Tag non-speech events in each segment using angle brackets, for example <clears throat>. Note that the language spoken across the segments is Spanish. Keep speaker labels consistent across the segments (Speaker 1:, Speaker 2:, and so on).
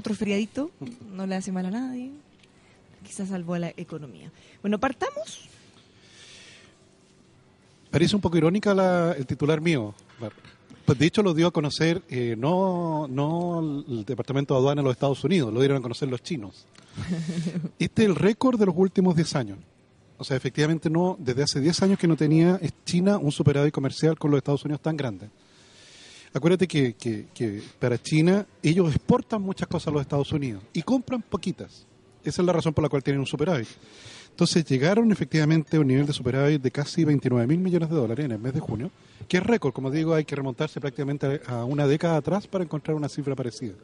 Speaker 1: Otro feriadito no le hace mal a nadie. Quizás salvó a la economía. Bueno, partamos.
Speaker 2: Parece un poco irónica la- el titular mío. Pues de hecho lo dio a conocer eh, no, no el Departamento de Aduana de los Estados Unidos, lo dieron a conocer los chinos. <laughs> Este es el récord de los últimos 10 años. O sea, efectivamente no, desde hace 10 años que no tenía China un superávit comercial con los Estados Unidos tan grande. Acuérdate que, que- para China ellos exportan muchas cosas a los Estados Unidos y compran poquitas. Esa es la razón por la cual tienen un superávit. Entonces llegaron efectivamente a un nivel de superávit de casi 29 mil millones de dólares en el mes de junio, que es récord, como digo, hay que remontarse prácticamente a una década atrás para encontrar una cifra parecida.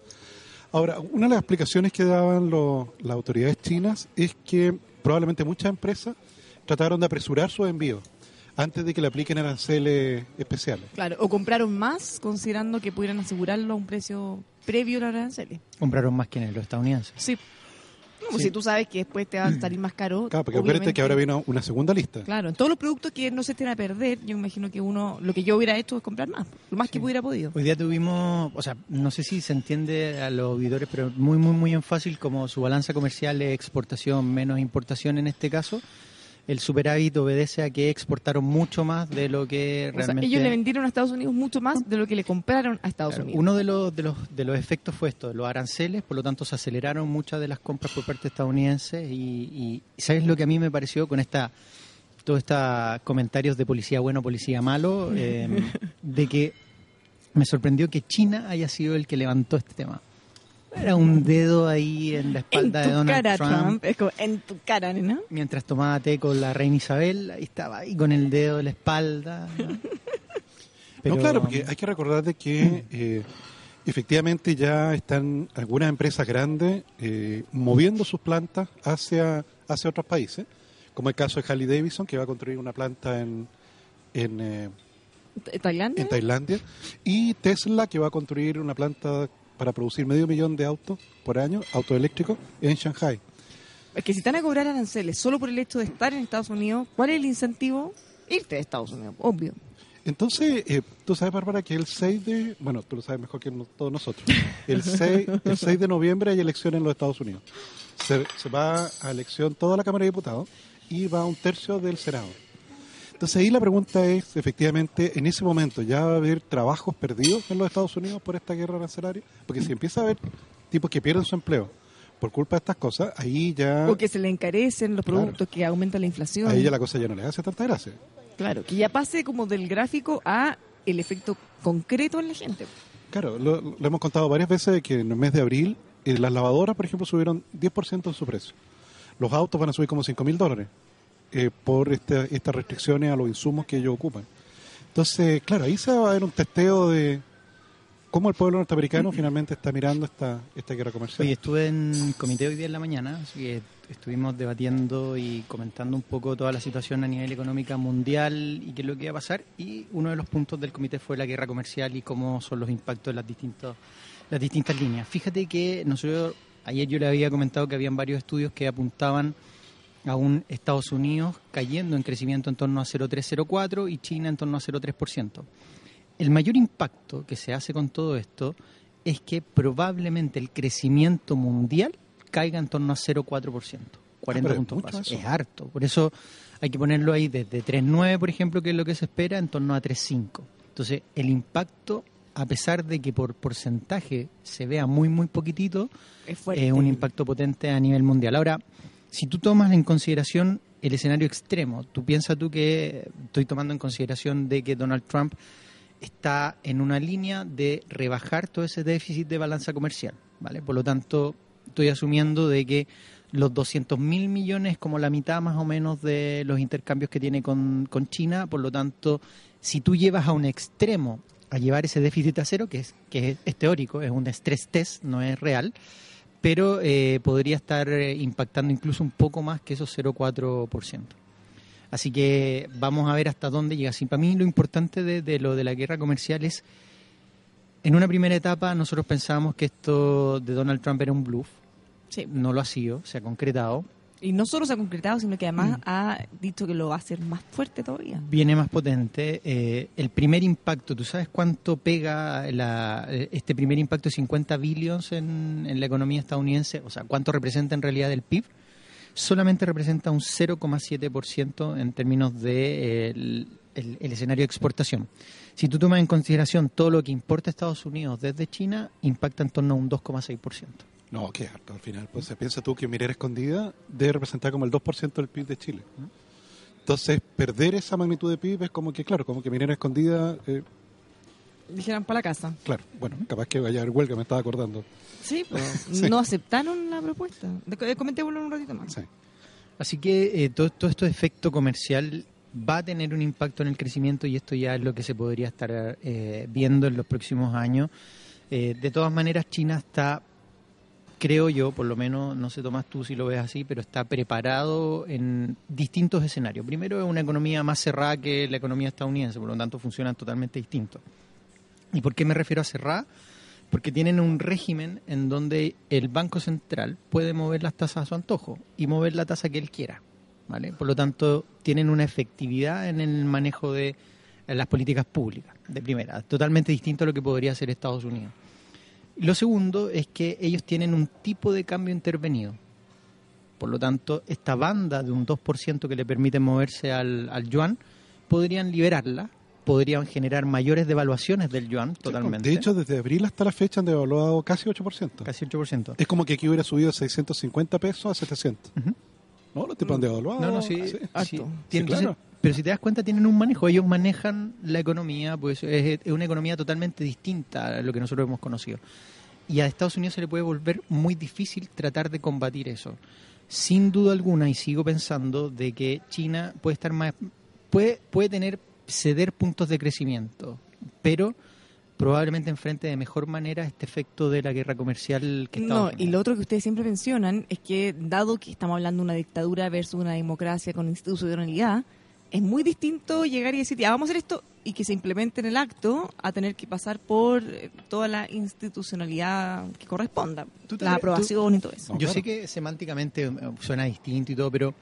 Speaker 2: Ahora, una de las explicaciones que daban los- las autoridades chinas es que probablemente muchas empresas trataron de apresurar sus envíos antes de que le apliquen aranceles especiales.
Speaker 1: Claro, o compraron más considerando que pudieran asegurarlo a un precio previo a la arancel.
Speaker 3: Compraron más que en los estadounidenses.
Speaker 1: Sí. No, pues si tú sabes que después te va a <clears throat> salir más caro.
Speaker 2: Claro, porque acuérdate
Speaker 1: obviamente-
Speaker 2: que ahora viene una segunda lista.
Speaker 1: Claro, en todos los productos que no se estén a perder, yo imagino que uno, lo que yo hubiera hecho es comprar más, lo más que hubiera podido.
Speaker 3: Hoy día tuvimos, o sea, no sé si se entiende a los auditores, pero muy, muy, muy en fácil, como su balanza comercial es exportación menos importación en este caso. El superávit obedece a que exportaron mucho más de lo que
Speaker 1: O sea,
Speaker 3: realmente.
Speaker 1: ellos le vendieron a Estados Unidos mucho más de lo que le compraron a Estados
Speaker 3: Claro,
Speaker 1: Unidos.
Speaker 3: Uno de los, de, los, de los efectos fue esto, los aranceles, por lo tanto se aceleraron muchas de las compras por parte estadounidense y, y ¿sabes lo que a mí me pareció con esta todos estos comentarios de policía bueno, policía malo, <laughs> eh, de que me sorprendió que China haya sido el que levantó este tema. Era un dedo ahí en la
Speaker 1: en
Speaker 3: espalda de Donald
Speaker 1: cara,
Speaker 3: Trump.
Speaker 1: Trump. Es como, en tu cara, ¿no?
Speaker 3: Mientras tomaba té con la reina Isabel, ahí estaba ahí con el dedo de la espalda. ¿no? <laughs> Pero-
Speaker 2: No, claro, porque hay que recordar de que eh, efectivamente ya están algunas empresas grandes eh, moviendo sus plantas hacia, hacia otros países, como el caso de Harley Davidson, que va a construir una planta en, en, eh,
Speaker 1: ¿Tailandia?
Speaker 2: en Tailandia, y Tesla, que va a construir una planta para producir medio millón de autos por año, autos eléctricos, en Shanghai.
Speaker 1: Es que si van a cobrar aranceles solo por el hecho de estar en Estados Unidos, ¿cuál es el incentivo? Irte de Estados Unidos, obvio.
Speaker 2: Entonces, eh, tú sabes, Bárbara, que el 6 de... Bueno, tú lo sabes mejor que no- todos nosotros. El <laughs> 6, el 6 de noviembre hay elecciones en los Estados Unidos. Se, se va a elección toda la Cámara de Diputados y va un tercio del Senado. Entonces ahí la pregunta es, efectivamente, en ese momento ya va a haber trabajos perdidos en los Estados Unidos por esta guerra arancelaria, porque si empieza a haber tipos que pierden su empleo por culpa de estas cosas, ahí ya,
Speaker 1: O que se le encarecen los
Speaker 2: Claro.
Speaker 1: productos, que aumenta la inflación.
Speaker 2: ahí ya la cosa ya no le hace tanta gracia.
Speaker 1: Claro, que ya pase como del gráfico a el efecto concreto en la gente.
Speaker 2: Claro, lo, lo hemos contado varias veces que en el mes de abril eh, las lavadoras, por ejemplo, subieron 10% en su precio. Los autos van a subir como 5 mil dólares eh, por este- estas restricciones a los insumos que ellos ocupan. Entonces, claro, ahí se va a ver un testeo de cómo el pueblo norteamericano finalmente está mirando esta, esta guerra comercial.
Speaker 3: Oye, estuve en comité hoy día en la mañana, así que estuvimos debatiendo y comentando un poco toda la situación a nivel económica mundial y qué es lo que va a pasar. Y uno de los puntos del comité fue la guerra comercial y cómo son los impactos de las distintas, las distintas líneas. Fíjate que nosotros, ayer yo le había comentado que habían varios estudios que apuntaban a un Estados Unidos cayendo en crecimiento en torno a 0,304 y China en torno a 0,3%. El mayor impacto que se hace con todo esto es que probablemente el crecimiento mundial caiga en torno a 0,4%, 40
Speaker 2: pero es
Speaker 3: puntos básicos. Es harto. Por eso hay que ponerlo ahí desde 3,9, por ejemplo, que es lo que se espera, en torno a 3,5. Entonces, el impacto, a pesar de que por porcentaje se vea muy, muy poquitito,
Speaker 1: Es fuerte.
Speaker 3: es un impacto potente a nivel mundial. Ahora, si tú tomas en consideración el escenario extremo, tú piensas tú que estoy tomando en consideración de que Donald Trump está en una línea de rebajar todo ese déficit de balanza comercial, ¿vale? Por lo tanto, estoy asumiendo de que los 200 mil millones como la mitad más o menos de los intercambios que tiene con, con China, por lo tanto, si tú llevas a un extremo a llevar ese déficit a cero, que es, que es, es teórico, es un stress test, no es real, pero eh, podría estar eh, impactando incluso un poco más que esos 0,4%. Así que vamos a ver hasta dónde llega. Sí, para mí lo importante de, de lo de la guerra comercial es, en una primera etapa nosotros pensábamos que esto de Donald Trump era un bluff,
Speaker 1: Sí.
Speaker 3: no lo ha sido, se ha concretado,
Speaker 1: Y no solo se ha concretado, sino que además
Speaker 3: Mm.
Speaker 1: ha dicho que lo va a hacer más fuerte todavía.
Speaker 3: viene más potente. Eh, el primer impacto, ¿tú sabes cuánto pega la- este primer impacto de 50 billions en, en la economía estadounidense? O sea, ¿cuánto representa en realidad del PIB? Solamente representa un 0,7% en términos de eh, el, el- el escenario de exportación. Si tú tomas en consideración todo lo que importa Estados Unidos desde China, impacta en torno a un 2,6%.
Speaker 2: No, qué harto al final. Pues se piensa tú que minera escondida debe representar como el 2% del PIB de Chile. Entonces, perder esa magnitud de PIB es como que, claro, como que minera escondida, eh,
Speaker 1: Dijeran para la casa.
Speaker 2: claro, bueno, capaz que vaya a haber huelga, me estaba acordando.
Speaker 1: Sí, <laughs> pero
Speaker 2: Sí.
Speaker 1: no aceptaron la propuesta. Eh, Comentémoslo un ratito más.
Speaker 2: Sí.
Speaker 3: Así que eh, todo, todo esto efecto comercial va a tener un impacto en el crecimiento y esto ya es lo que se podría estar eh, viendo en los próximos años. Eh, de todas maneras, China está, creo yo, por lo menos, no sé Tomás tú si lo ves así, pero está preparado en distintos escenarios. Primero es una economía más cerrada que la economía estadounidense, por lo tanto funcionan totalmente distintos. ¿Y por qué me refiero a cerrada? Porque tienen un régimen en donde el Banco Central puede mover las tasas a su antojo y mover la tasa que él quiera. ¿vale? Por lo tanto, tienen una efectividad en el manejo de las políticas públicas, de primera, totalmente distinto a lo que podría hacer Estados Unidos. Lo segundo es que ellos tienen un tipo de cambio intervenido. Por lo tanto, esta banda de un 2% que le permite moverse al, al yuan, podrían liberarla, podrían generar mayores devaluaciones del yuan totalmente.
Speaker 2: De hecho, desde abril hasta la fecha han devaluado casi 8%.
Speaker 3: casi 8%.
Speaker 2: Es como que aquí hubiera subido de 650 pesos a 700.
Speaker 3: Ujú.
Speaker 2: No, los tipos han devaluado.
Speaker 3: No, no, sí.
Speaker 2: sí.
Speaker 1: harto.
Speaker 3: sí.
Speaker 1: Sí,
Speaker 2: claro.
Speaker 3: Pero si te das cuenta, tienen un manejo. Ellos manejan la economía, pues es, es una economía totalmente distinta a lo que nosotros hemos conocido. Y a Estados Unidos se le puede volver muy difícil tratar de combatir eso. Sin duda alguna, y sigo pensando, de que China puede estar más. puede, puede tener. ceder puntos de crecimiento, pero probablemente enfrente de mejor manera este efecto de la guerra comercial que
Speaker 1: No,
Speaker 3: Estados
Speaker 1: y lo otro que ustedes siempre mencionan es que, dado que estamos hablando de una dictadura versus una democracia con institucionalidad, es muy distinto llegar y decir, ya vamos a hacer esto y que se implemente en el acto a tener que pasar por eh, toda la institucionalidad que corresponda,
Speaker 3: Tú
Speaker 1: la aprobación y todo eso.
Speaker 3: Yo
Speaker 2: claro.
Speaker 3: sé que semánticamente eh, suena distinto y todo, pero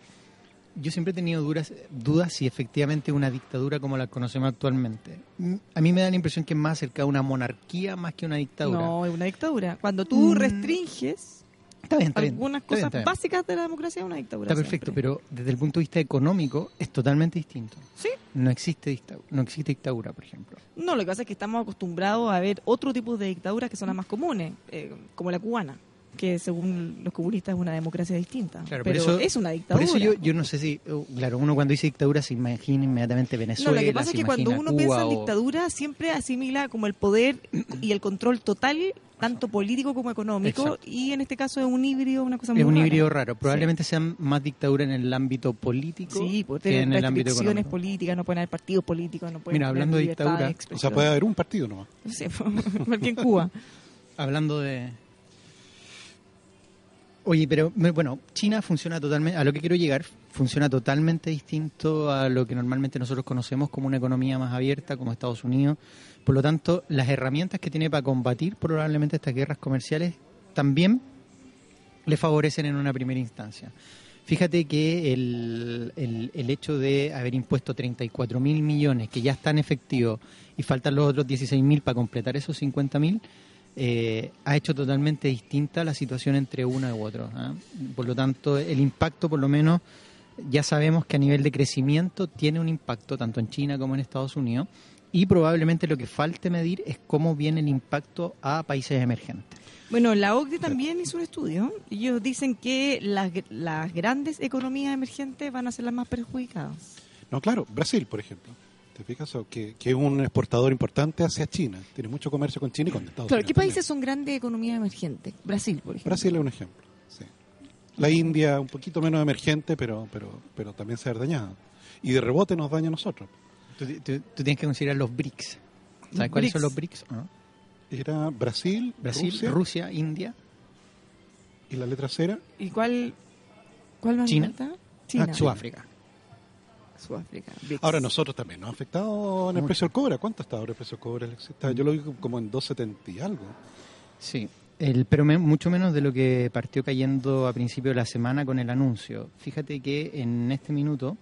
Speaker 3: yo siempre he tenido dudas, dudas si efectivamente una dictadura como la conocemos actualmente. Mm, A mí me da la impresión que es más cerca de una monarquía más que una dictadura.
Speaker 1: No, es una dictadura. Cuando tú
Speaker 3: Mm.
Speaker 1: restringes
Speaker 3: está bien, está bien.
Speaker 1: algunas
Speaker 3: está bien,
Speaker 1: cosas básicas de la democracia, es una dictadura.
Speaker 3: Está perfecto,
Speaker 1: siempre.
Speaker 3: pero desde el punto de vista económico es totalmente distinto.
Speaker 1: Sí.
Speaker 3: No existe dictadura, no existe dictadura, por ejemplo.
Speaker 1: No, lo que pasa es que estamos acostumbrados a ver otro tipo de dictaduras que son las más comunes, eh, como la cubana, que según los comunistas es una democracia distinta.
Speaker 3: Claro, por
Speaker 1: pero
Speaker 3: eso-
Speaker 1: es una
Speaker 3: Por
Speaker 1: dictadura.
Speaker 3: eso yo, yo no sé si, uh, claro, uno cuando dice dictadura se imagina inmediatamente Venezuela.
Speaker 1: no, lo que pasa es que cuando uno
Speaker 3: Cuba
Speaker 1: piensa en
Speaker 3: o-
Speaker 1: dictadura siempre asimila como el poder y el control total, tanto político como económico,
Speaker 3: Exacto.
Speaker 1: y en este caso es un híbrido, una cosa muy
Speaker 3: Es un
Speaker 1: rara.
Speaker 3: híbrido raro. Probablemente sean más dictadura en el ámbito político
Speaker 1: Sí,
Speaker 3: que en el ámbito
Speaker 1: restricciones
Speaker 3: económico.
Speaker 1: políticas, no pueden haber partidos políticos, no pueden
Speaker 3: Mira, hablando de dictadura,
Speaker 1: de
Speaker 2: O sea, puede haber un partido nomás.
Speaker 1: No sé, <laughs> porque en Cuba.
Speaker 3: Hablando de... Oye, pero bueno, China funciona totalmente, a lo que quiero llegar, funciona totalmente distinto a lo que normalmente nosotros conocemos como una economía más abierta, como Estados Unidos. Por lo tanto, las herramientas que tiene para combatir probablemente estas guerras comerciales también le favorecen en una primera instancia. Fíjate que el, el, el hecho de haber impuesto 34 mil millones que ya están efectivos y faltan los otros 16 mil para completar esos 50 mil, eh, ha hecho totalmente distinta la situación entre uno u otro. ¿ah? Por lo tanto, el impacto, por lo menos, ya sabemos que a nivel de crecimiento tiene un impacto tanto en China como en Estados Unidos y probablemente lo que falte medir es cómo viene el impacto a países emergentes.
Speaker 1: Bueno, la OCDE también hizo un estudio. Ellos dicen que las, las grandes economías emergentes van a ser las más perjudicadas.
Speaker 2: No, claro, Brasil, por ejemplo. ¿Te fijas? O que, que es un exportador importante hacia China. Tiene mucho comercio con China y con Estados
Speaker 1: Claro,
Speaker 2: Unidos.
Speaker 1: ¿qué países son grandes economías emergentes? Brasil, por ejemplo.
Speaker 2: Brasil es un ejemplo. sí. La India, un poquito menos emergente, pero, pero, pero también se ha dañado. Y de rebote nos daña a nosotros.
Speaker 3: Tú, tú- tú tienes que considerar los BRICS. ¿Sabes cuáles son los BRICS? no?
Speaker 2: Era Brasil,
Speaker 3: Brasil,
Speaker 2: Rusia,
Speaker 3: Rusia, India.
Speaker 2: y la letra C era
Speaker 1: ¿Y cuál, cuál más
Speaker 3: China.
Speaker 1: falta? China.
Speaker 2: Ah,
Speaker 3: Sudáfrica.
Speaker 1: Sudáfrica.
Speaker 2: Ahora nosotros también nos ha afectado en el
Speaker 3: Mucho.
Speaker 2: precio del cobre. ¿Cuánto está ahora el precio del cobre? Yo lo vi como en 2.70 y algo.
Speaker 3: Sí, el, pero me- mucho menos de lo que partió cayendo a principio de la semana con el anuncio. Fíjate que en este minuto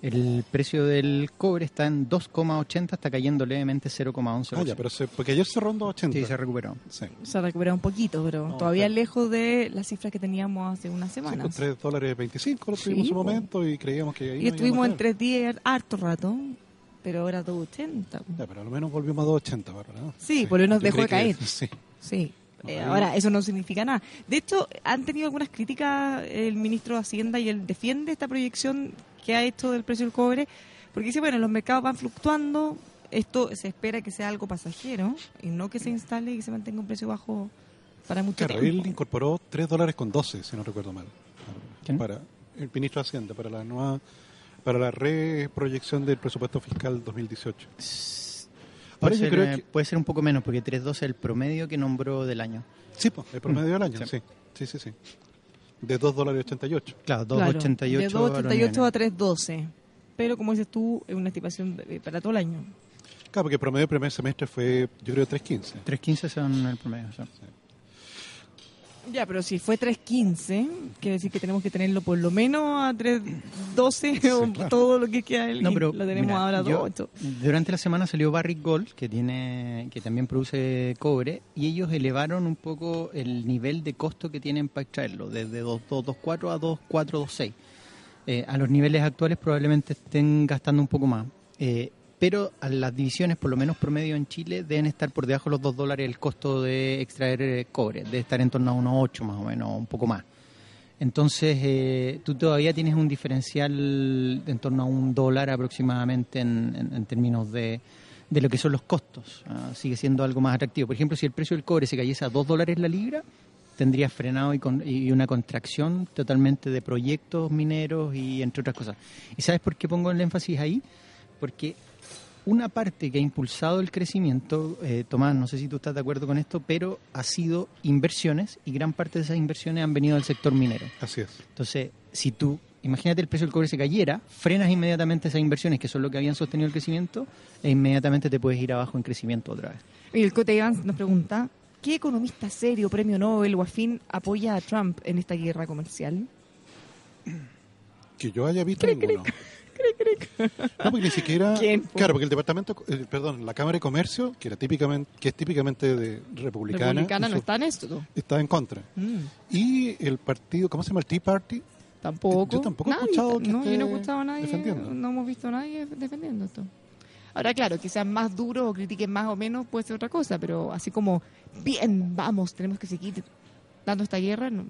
Speaker 3: el precio del cobre está en 2,80, está cayendo levemente 0,11.
Speaker 2: Ah, ya, pero se, porque ayer cerró en 2.80.
Speaker 3: Sí, se recuperó.
Speaker 2: Sí.
Speaker 1: Se ha recuperado un poquito, pero
Speaker 2: No,
Speaker 1: todavía
Speaker 2: claro.
Speaker 1: lejos de las cifras que teníamos hace unas
Speaker 2: Sí,
Speaker 1: semanas.
Speaker 2: con 3 dólares 25 lo
Speaker 1: Sí,
Speaker 2: tuvimos en su momento y creíamos que ahí
Speaker 1: y
Speaker 2: no
Speaker 1: estuvimos en
Speaker 2: caer.
Speaker 1: tres días harto rato, pero ahora 280.
Speaker 2: Ya, pero a lo menos volvimos a 2.80, Bárbara, ¿no?
Speaker 1: Sí, por lo menos dejó de
Speaker 2: que-
Speaker 1: caer.
Speaker 2: Sí.
Speaker 1: Sí. Eh, ahora, eso no significa nada. De hecho, han tenido algunas críticas el ministro de Hacienda y él defiende esta proyección que ha hecho del precio del cobre, porque dice, bueno, los mercados van fluctuando, esto se espera que sea algo pasajero y no que se instale y que se mantenga un precio bajo para mucho
Speaker 2: Claro, él
Speaker 1: tiempo.
Speaker 2: incorporó 3 dólares con 12, si no recuerdo mal.
Speaker 3: ¿Quién?
Speaker 2: Para el ministro de Hacienda, para la nueva para la reproyección del presupuesto fiscal 2018. Ahora
Speaker 3: Puede
Speaker 2: yo
Speaker 3: ser,
Speaker 2: creo
Speaker 3: eh,
Speaker 2: que...
Speaker 3: puede ser un poco menos, porque 3.12 es el promedio que nombró del año.
Speaker 2: Sí, el promedio del año,
Speaker 3: Sí.
Speaker 2: sí. Sí, sí, sí. De 2 dólares 88.
Speaker 3: Claro,
Speaker 1: Claro,
Speaker 3: 2.88.
Speaker 1: de
Speaker 3: a los
Speaker 1: 2.88 a
Speaker 3: niveles.
Speaker 1: 3.12. Pero como dices tú, es una estimación de- para todo el año.
Speaker 2: Claro, porque el promedio del primer semestre fue, yo creo, 3.15.
Speaker 3: 3.15 son el promedio. sí.
Speaker 1: Ya, pero si fue 3.15, quiere decir que tenemos que tenerlo por lo menos a 3.12 o
Speaker 2: claro.
Speaker 1: todo lo que queda. del-
Speaker 3: No, pero
Speaker 1: lo tenemos
Speaker 3: mira,
Speaker 1: ahora
Speaker 3: yo-
Speaker 1: 2.8.
Speaker 3: Durante la semana salió Barrick Gold, que tiene que también produce cobre, y ellos elevaron un poco el nivel de costo que tienen para extraerlo, desde 2.224 a 2.426. Eh, a los niveles actuales probablemente estén gastando un poco más. Eh, pero las divisiones, por lo menos promedio en Chile, deben estar por debajo de los 2 dólares el costo de extraer eh, cobre. Debe estar en torno a unos 8 más o menos, un poco más. Entonces, eh, tú todavía tienes un diferencial en torno a un dólar aproximadamente en, en- en términos de, de lo que son los costos. Ah, sigue siendo algo más atractivo. Por ejemplo, si el precio del cobre se cayese a 2 dólares la libra, tendrías frenado y, con- y una contracción totalmente de proyectos mineros y entre otras cosas. ¿Y sabes por qué pongo el énfasis ahí? Porque una parte que ha impulsado el crecimiento, eh, Tomás, no sé si tú estás de acuerdo con esto, pero ha sido inversiones y gran parte de esas inversiones han venido del sector minero.
Speaker 2: Así es.
Speaker 3: Entonces, si tú, imagínate el precio del cobre se cayera, frenas inmediatamente esas inversiones que son lo que habían sostenido el crecimiento e inmediatamente te puedes ir abajo en crecimiento otra vez.
Speaker 1: Y el Cote Iván nos pregunta, ¿qué economista serio, premio Nobel o afín apoya a Trump en esta guerra comercial?
Speaker 2: Que yo haya visto ninguno. <laughs> No, porque ni siquiera.
Speaker 1: ¿Quién, po?
Speaker 2: Claro, porque el departamento, eh, perdón, la Cámara de Comercio, que era típicamente, que es típicamente de republicana,
Speaker 1: Republicana no está en esto.
Speaker 2: está en contra.
Speaker 1: Mm,
Speaker 2: Y el partido, ¿cómo se llama? El Tea Party.
Speaker 1: tampoco.
Speaker 2: Yo tampoco he
Speaker 1: Nadie
Speaker 2: escuchado
Speaker 1: está-
Speaker 2: que
Speaker 1: no, yo no he
Speaker 2: esté
Speaker 1: escuchado a nadie,
Speaker 2: defendiendo.
Speaker 1: no hemos visto a nadie defendiendo esto. Ahora, claro, que sean más duros o critiquen más o menos puede ser otra cosa, pero así como, bien, vamos, tenemos que seguir dando esta guerra, no.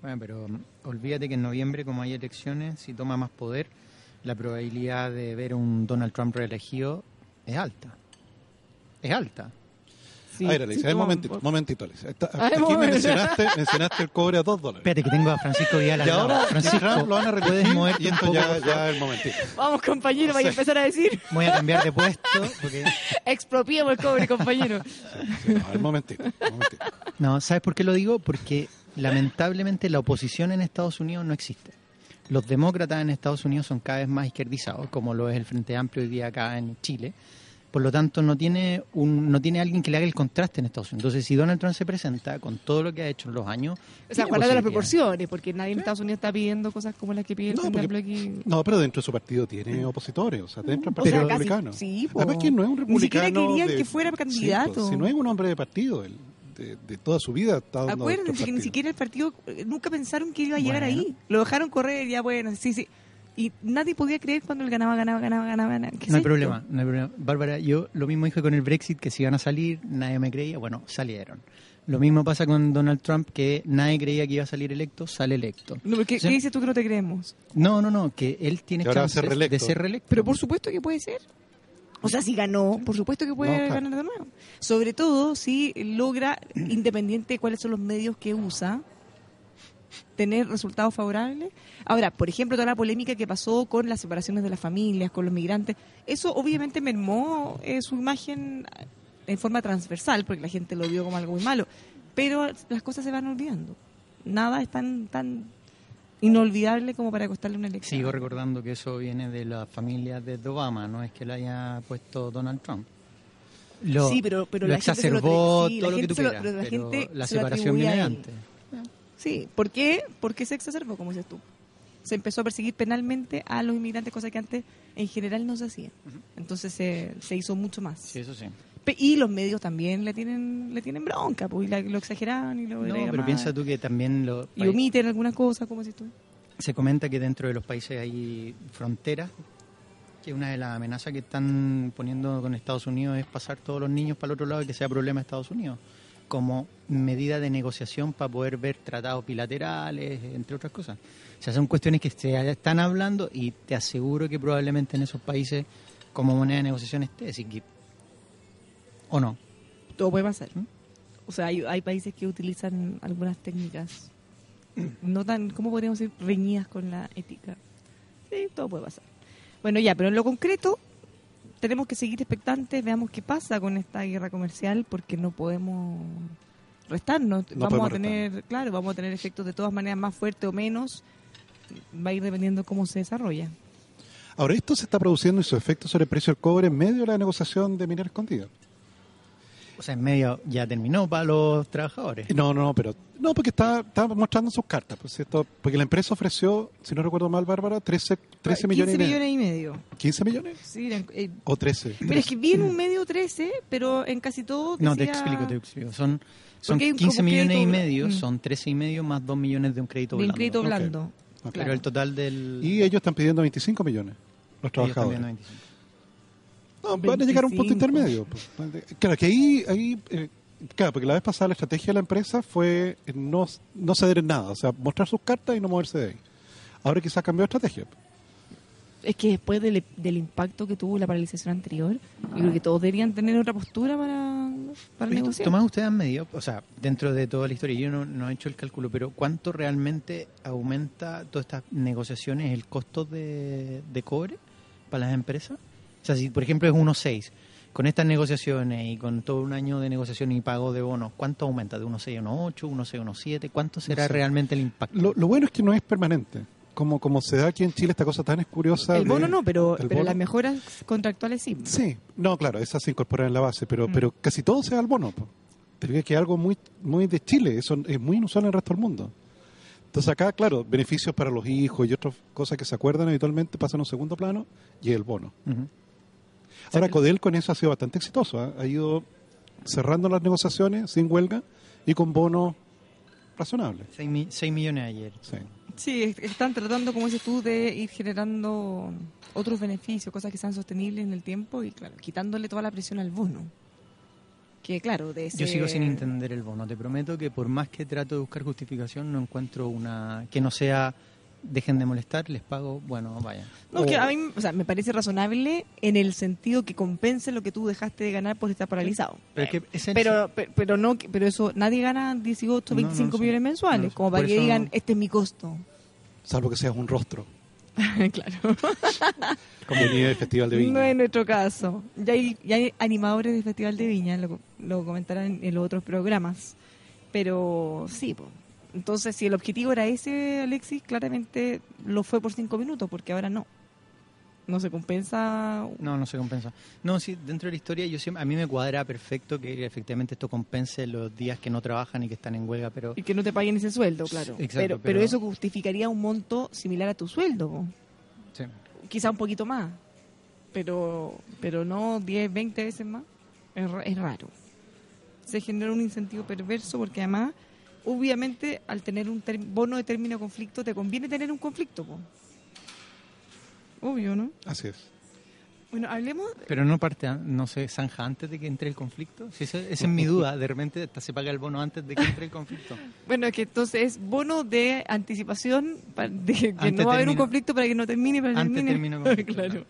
Speaker 3: Bueno, pero mm, olvídate que en noviembre, como hay elecciones, si toma más poder, la probabilidad de ver un Donald Trump reelegido es alta. Es alta.
Speaker 1: Sí,
Speaker 2: a ver, Alicia,
Speaker 1: sí,
Speaker 2: un
Speaker 1: toma-
Speaker 2: momentito, momentito, Alicia. Está-
Speaker 1: Ay,
Speaker 2: aquí
Speaker 1: momento.
Speaker 2: mencionaste, mencionaste el cobre a dos dólares.
Speaker 3: Espérate que tengo a Francisco Vidal al
Speaker 2: Y ahora
Speaker 3: Francisco,
Speaker 2: Trump lo van a
Speaker 3: puedes moverte
Speaker 2: y
Speaker 3: un
Speaker 2: esto
Speaker 3: poco,
Speaker 2: ya, ya el momentito.
Speaker 1: Vamos, compañero, vaya a empezar a decir,
Speaker 3: Voy a cambiar de puesto porque
Speaker 1: expropiemos el cobre, compañero.
Speaker 2: Sí, no, el momentito, momentito.
Speaker 3: No, ¿sabes por qué lo digo? Porque lamentablemente la oposición en Estados Unidos no existe. Los demócratas en Estados Unidos son cada vez más izquierdizados, como lo es el Frente Amplio hoy día acá en Chile. Por lo tanto, no tiene un, no tiene alguien que le haga el contraste en Estados Unidos. Entonces, si Donald Trump se presenta con todo lo que ha hecho en los años,
Speaker 1: O sea, guarda las proporciones, porque nadie en Estados Unidos está pidiendo cosas como las que pide el
Speaker 2: No,
Speaker 1: Frente
Speaker 2: porque-
Speaker 1: Amplio aquí.
Speaker 2: No, pero dentro de su partido tiene opositores, o sea, dentro del
Speaker 1: O sea,
Speaker 2: Partido
Speaker 1: casi-
Speaker 2: Republicano.
Speaker 1: sí, po.
Speaker 2: Además que no es un
Speaker 1: Ni siquiera
Speaker 2: republicano.
Speaker 1: querían
Speaker 2: de-
Speaker 1: que fuera
Speaker 2: Sí,
Speaker 1: candidato.
Speaker 2: pues, si no es un hombre de partido, él, de, de toda su vida
Speaker 1: Acuérdense que ni siquiera el partido, eh, nunca pensaron que iba a llegar
Speaker 3: Bueno.
Speaker 1: ahí. Lo dejaron correr, ya bueno, sí, sí. Y nadie podía creer cuando él ganaba, ganaba, ganaba, ganaba. ganaba. ¿Qué es
Speaker 3: No hay
Speaker 1: esto?
Speaker 3: problema, no hay problema. Bárbara, yo lo mismo dije con el Brexit, que si iban a salir, nadie me creía. Bueno, salieron. Lo mismo pasa con Donald Trump, que nadie creía que iba a salir electo, sale electo.
Speaker 1: No. ¿Qué dices tú que no te creemos?
Speaker 3: No, no, no, que él tiene chances de ser reelecto.
Speaker 1: Pero por supuesto que puede ser. O sea, si ganó, por supuesto que puede
Speaker 2: No, claro.
Speaker 1: ganar de nuevo. Sobre todo si logra, <clears throat> independiente de cuáles son los medios que usa, tener resultados favorables. Ahora, por ejemplo, toda la polémica que pasó con las separaciones de las familias, con los migrantes, eso obviamente mermó eh, su imagen en forma transversal, porque la gente lo vio como algo muy malo, pero las cosas se van olvidando. Nada es tan, tan inolvidable como para costarle una elección.
Speaker 3: Sigo recordando que eso viene de la familia de Obama, no es que lo haya puesto Donald Trump. Lo,
Speaker 1: sí, pero, pero
Speaker 3: lo
Speaker 1: la gente se lo
Speaker 3: exacerbó
Speaker 1: sí,
Speaker 3: todo
Speaker 1: la
Speaker 3: lo que tú
Speaker 1: lo-
Speaker 3: quieras,
Speaker 1: pero la
Speaker 3: pero
Speaker 1: gente
Speaker 3: la
Speaker 1: se lo
Speaker 3: separación viene antes.
Speaker 1: Sí, ¿por qué? Porque se exacerbó, como dices tú. Se empezó a perseguir penalmente a los inmigrantes, cosa que antes en general no se hacía. Entonces se, se hizo mucho más.
Speaker 3: Sí, eso sí.
Speaker 1: Y los medios también le tienen le tienen bronca, pues, y la- lo exageraban y lo
Speaker 3: No, pero piensa tú que también lo,
Speaker 1: Y omiten algunas cosas, como si tú.
Speaker 3: se comenta que dentro de los países hay fronteras, que una de las amenazas que están poniendo con Estados Unidos es pasar todos los niños para el otro lado y que sea problema de Estados Unidos, como medida de negociación para poder ver tratados bilaterales, entre otras cosas. O sea, son cuestiones que se están hablando y te aseguro que probablemente en esos países como moneda de negociación esté, así que... ¿O no?
Speaker 1: Todo puede pasar. O sea, hay, hay países que utilizan algunas técnicas no tan, ¿cómo podríamos decir? Reñidas con la ética. Sí, todo puede pasar. Bueno, ya, pero en lo concreto tenemos que seguir expectantes, veamos qué pasa con esta guerra comercial, porque no podemos restarnos.
Speaker 2: No
Speaker 1: vamos a tener, claro, vamos a tener efectos de todas maneras más fuertes o menos. Va a ir dependiendo cómo se desarrolla.
Speaker 2: Ahora, esto se está produciendo y su efecto sobre el precio del cobre en medio de la negociación de minera escondida.
Speaker 3: O sea, en medio ya terminó para los trabajadores.
Speaker 2: No, no, no, pero no, porque está, está mostrando sus cartas. Pues, esto, porque la empresa ofreció, si no recuerdo mal, Bárbara, 13, 13 millones,
Speaker 1: 15
Speaker 2: y medio.
Speaker 1: millones y medio.
Speaker 2: ¿15 millones?
Speaker 1: Sí, eran- eh,
Speaker 2: ¿O 13?
Speaker 1: Pero es que vi en un medio 13, pero en casi todo
Speaker 3: No, te
Speaker 1: decía
Speaker 3: explico, te explico. Son, son
Speaker 1: Porque hay un
Speaker 3: 15
Speaker 1: como
Speaker 3: millones y medio,
Speaker 1: mm.
Speaker 3: son 13 y medio más 2 millones de un crédito
Speaker 1: de un
Speaker 3: blando.
Speaker 1: crédito blando.
Speaker 2: Ok.
Speaker 3: Pero el total del...
Speaker 2: Y ellos están pidiendo 25 millones, los
Speaker 3: ellos
Speaker 2: trabajadores.
Speaker 3: también 25.
Speaker 2: No, van a llegar a un punto
Speaker 1: 25.
Speaker 2: intermedio. pues. Claro, que ahí, ahí eh, claro, porque la vez pasada la estrategia de la empresa fue no, no ceder en nada, o sea, mostrar sus cartas y no moverse de ahí. Ahora quizás cambió de estrategia.
Speaker 1: Es que después del, del impacto que tuvo la paralización anterior, yo creo que todos deberían tener otra postura para, para negociar.
Speaker 3: Tomás, ustedes han medido, o sea, dentro de toda la historia, yo no, no he hecho el cálculo, pero ¿cuánto realmente aumenta todas estas negociaciones el costo de, de cobre para las empresas? O sea, si por ejemplo es 1.6, con estas negociaciones y con todo un año de negociación y pago de bonos, ¿cuánto aumenta? ¿De 1.6 a 1.8, 1.6 a 1.7? ¿Cuánto será
Speaker 2: sé.
Speaker 3: realmente el impacto?
Speaker 2: Lo, lo bueno es que no es permanente. Como, como se da aquí en Chile esta cosa tan curiosa.
Speaker 1: el
Speaker 2: de-
Speaker 1: bono no, pero, pero
Speaker 2: bono.
Speaker 1: las mejoras contractuales sí.
Speaker 2: Sí, no, claro, esas se incorporan en la base, pero,
Speaker 1: Mm.
Speaker 2: pero casi todo se da al bono. Te que es algo muy, muy de Chile, eso es muy inusual en el resto del mundo. Entonces acá, claro, beneficios para los hijos y otras cosas que se acuerdan habitualmente pasan a un segundo plano y el bono.
Speaker 3: Ujú.
Speaker 2: Ahora, Codel con eso ha sido bastante exitoso. ¿ah? Ha ido cerrando las negociaciones sin huelga y con bonos razonables.
Speaker 3: 6, millones ayer.
Speaker 2: Sí.
Speaker 1: Sí, es- están tratando, como dices tú, de ir generando otros beneficios, cosas que sean sostenibles en el tiempo y, claro, quitándole toda la presión al bono. Que, claro, de ese...
Speaker 3: Yo sigo sin entender el bono. Te prometo que por más que trato de buscar justificación, no encuentro una que no sea dejen de molestar, les pago, bueno, vaya.
Speaker 1: No, que a mí, o sea, me parece razonable en el sentido que compense lo que tú dejaste de ganar por estar paralizado.
Speaker 3: Pero, es
Speaker 1: Pero, pero, pero no, pero eso, nadie gana 18,
Speaker 3: No, no
Speaker 1: 25
Speaker 3: lo sé.
Speaker 1: millones
Speaker 3: No
Speaker 1: mensuales, como para
Speaker 3: Por
Speaker 1: que
Speaker 3: eso-
Speaker 1: digan, este es mi costo.
Speaker 2: Salvo que seas un rostro, <laughs>
Speaker 1: claro. <laughs>
Speaker 2: como del Festival de Viña.
Speaker 1: No es nuestro caso. Ya hay, ya hay animadores del Festival de Viña, lo, lo comentarán en los otros programas. Pero sí, po. Entonces si el objetivo era ese, Alexis, claramente lo fue por cinco minutos, porque ahora no. No se compensa.
Speaker 3: No, no se compensa. No, sí, dentro de la historia yo siempre, a mí me cuadra perfecto que efectivamente esto compense los días que no trabajan y que están en huelga, pero
Speaker 1: Y que no te paguen ese sueldo, claro.
Speaker 3: Exacto,
Speaker 1: pero, pero,
Speaker 3: pero-
Speaker 1: eso justificaría un monto similar a tu sueldo,
Speaker 3: sí.
Speaker 1: quizá un poquito más, pero pero no 10, 20 veces más. Es, es raro. Se genera un incentivo perverso porque además, obviamente, al tener un ter- bono de término de conflicto, te conviene tener un conflicto. po. Obvio, ¿no?
Speaker 2: Así es.
Speaker 1: Bueno, hablemos...
Speaker 3: Pero no parte, no se zanja antes de que entre el conflicto. Sí, esa, esa es mi <laughs> duda. De repente hasta se paga el bono antes de que entre el conflicto. <laughs>
Speaker 1: Bueno, es que entonces es bono de anticipación pa- de que
Speaker 3: Antes
Speaker 1: no va a haber un conflicto para que no termine, para que
Speaker 3: Antes
Speaker 1: termine.
Speaker 3: termina el conflicto, <laughs>
Speaker 1: claro,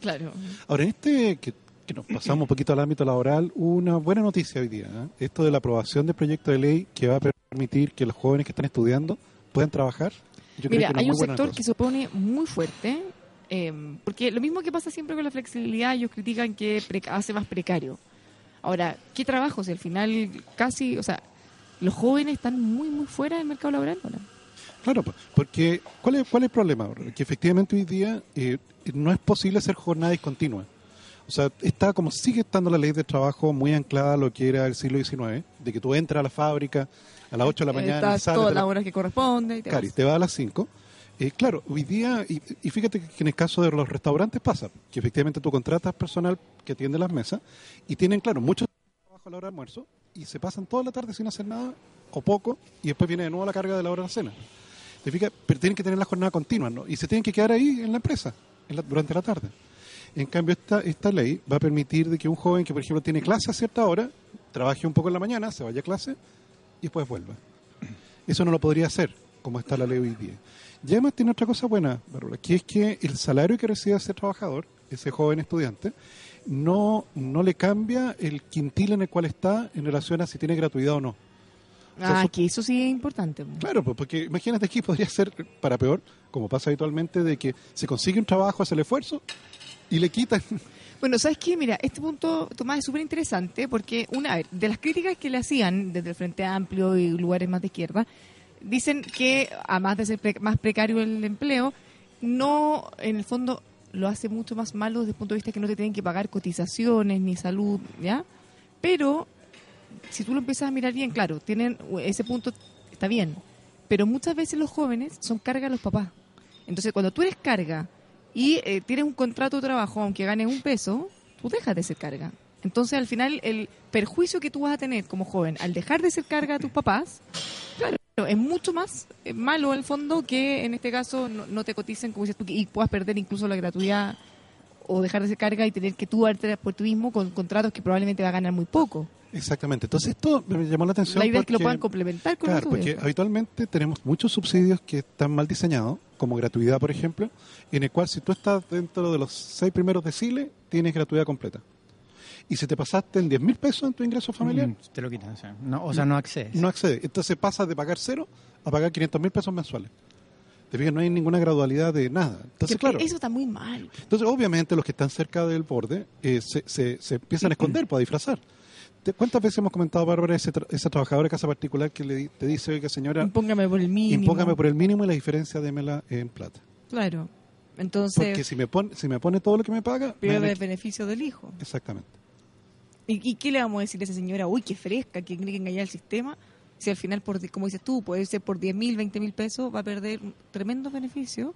Speaker 1: claro.
Speaker 2: Ahora, en este, que, que nos pasamos un poquito al ámbito laboral, una buena noticia hoy día. ¿eh? Esto de la aprobación del proyecto de ley que va a permitir que los jóvenes que están estudiando puedan trabajar. Yo creo
Speaker 1: Mira,
Speaker 2: que
Speaker 1: hay un sector que se opone muy fuerte, eh, porque lo mismo que pasa siempre con la flexibilidad, ellos critican que hace más precario. Ahora, ¿qué trabajos? Al final, casi, o sea, los jóvenes están muy, muy fuera del mercado laboral. ahora.
Speaker 2: Claro, po- porque ¿cuál es, cuál es el problema? Que efectivamente hoy día eh, no es posible hacer jornada discontinua. O sea, está como sigue estando la ley de trabajo muy anclada a lo que era el siglo XIX, de que tú entras a la fábrica a las 8 de la mañana y
Speaker 1: Estás
Speaker 2: sales
Speaker 1: todas las horas que corresponde. Y te
Speaker 2: Cari,
Speaker 1: vas.
Speaker 2: te va a las 5. Eh, claro, hoy día, y, y fíjate que en el caso de los restaurantes pasa, que efectivamente tú contratas personal que atiende las mesas y tienen, claro, mucho trabajo a la hora de almuerzo y se pasan toda la tarde sin hacer nada o poco y después viene de nuevo la carga de la hora de la cena. ¿Te fijas? Pero tienen que tener la jornada continua, ¿no? Y se tienen que quedar ahí en la empresa en la- durante la tarde. En cambio, esta, esta ley va a permitir de que un joven que, por ejemplo, tiene clase a cierta hora, trabaje un poco en la mañana, se vaya a clase y después vuelva. Eso no lo podría hacer, como está la ley hoy día. Y además tiene otra cosa buena, que es que el salario que recibe ese trabajador, ese joven estudiante, no, no le cambia el quintil en el cual está en relación a si tiene gratuidad o no. sea,
Speaker 1: Ah,
Speaker 2: eso-
Speaker 1: que eso sí es importante.
Speaker 2: Claro, pues, porque imagínate aquí podría ser para peor, como pasa habitualmente, de que se consigue un trabajo, hace el esfuerzo y le quitan.
Speaker 1: Bueno, ¿sabes qué? Mira, este punto, Tomás, es súper interesante porque, una, a ver, de las críticas que le hacían desde el Frente Amplio y lugares más de izquierda, dicen que, además de ser pre- más precario el empleo, no, en el fondo, lo hace mucho más malo desde el punto de vista que no te tienen que pagar cotizaciones ni salud, ¿ya? Pero, si tú lo empiezas a mirar bien, claro, tienen ese punto, está bien, pero muchas veces los jóvenes son carga de los papás. Entonces, cuando tú eres carga y eh, tienes un contrato de trabajo, aunque ganes un peso, tú dejas de ser carga. Entonces, al final, el perjuicio que tú vas a tener como joven al dejar de ser carga a tus papás, claro, es mucho más eh, malo al fondo que en este caso no, no te coticen, como y puedas perder incluso la gratuidad o dejar de ser carga y tener que tú darte por tú mismo con contratos que probablemente va a ganar muy poco.
Speaker 2: Exactamente. Entonces esto me llamó la atención.
Speaker 1: La idea es que lo
Speaker 2: porque-
Speaker 1: puedan complementar con
Speaker 2: Claro, porque habitualmente tenemos muchos subsidios que están mal diseñados, como gratuidad, por ejemplo, en el cual si tú estás dentro de los seis primeros deciles, tienes gratuidad completa. Y si te pasaste en 10 mil pesos en tu ingreso familiar,
Speaker 3: Mm, te lo quitan. O sea, no, o sea, no accedes.
Speaker 2: no accedes. Entonces pasas de pagar cero a pagar 500 mil pesos mensuales. Te fijas, no hay ninguna gradualidad de nada. Entonces,
Speaker 1: Que
Speaker 2: claro.
Speaker 1: Eso está muy mal.
Speaker 2: Entonces, obviamente, los que están cerca del borde eh, se, se, se empiezan a <clears throat> esconder, para disfrazar. ¿Te- ¿Cuántas veces hemos comentado, Bárbara, ese tra- esa trabajadora de casa particular que le di- te dice, oiga, señora,
Speaker 1: Impóngame por el mínimo.
Speaker 2: impóngame por el mínimo y la diferencia démela en plata?
Speaker 1: Claro.
Speaker 2: Porque
Speaker 1: Entonces,
Speaker 2: si me, pone, si me pone todo lo que me paga,
Speaker 1: pierde el beneficio del hijo.
Speaker 2: Exactamente.
Speaker 1: ¿Y, y qué le vamos a decir a esa señora? Uy, qué fresca, que tiene que engañar al sistema. Si al final, por, como dices tú, puede ser por 10 mil, 20 mil pesos, va a perder un tremendo beneficio.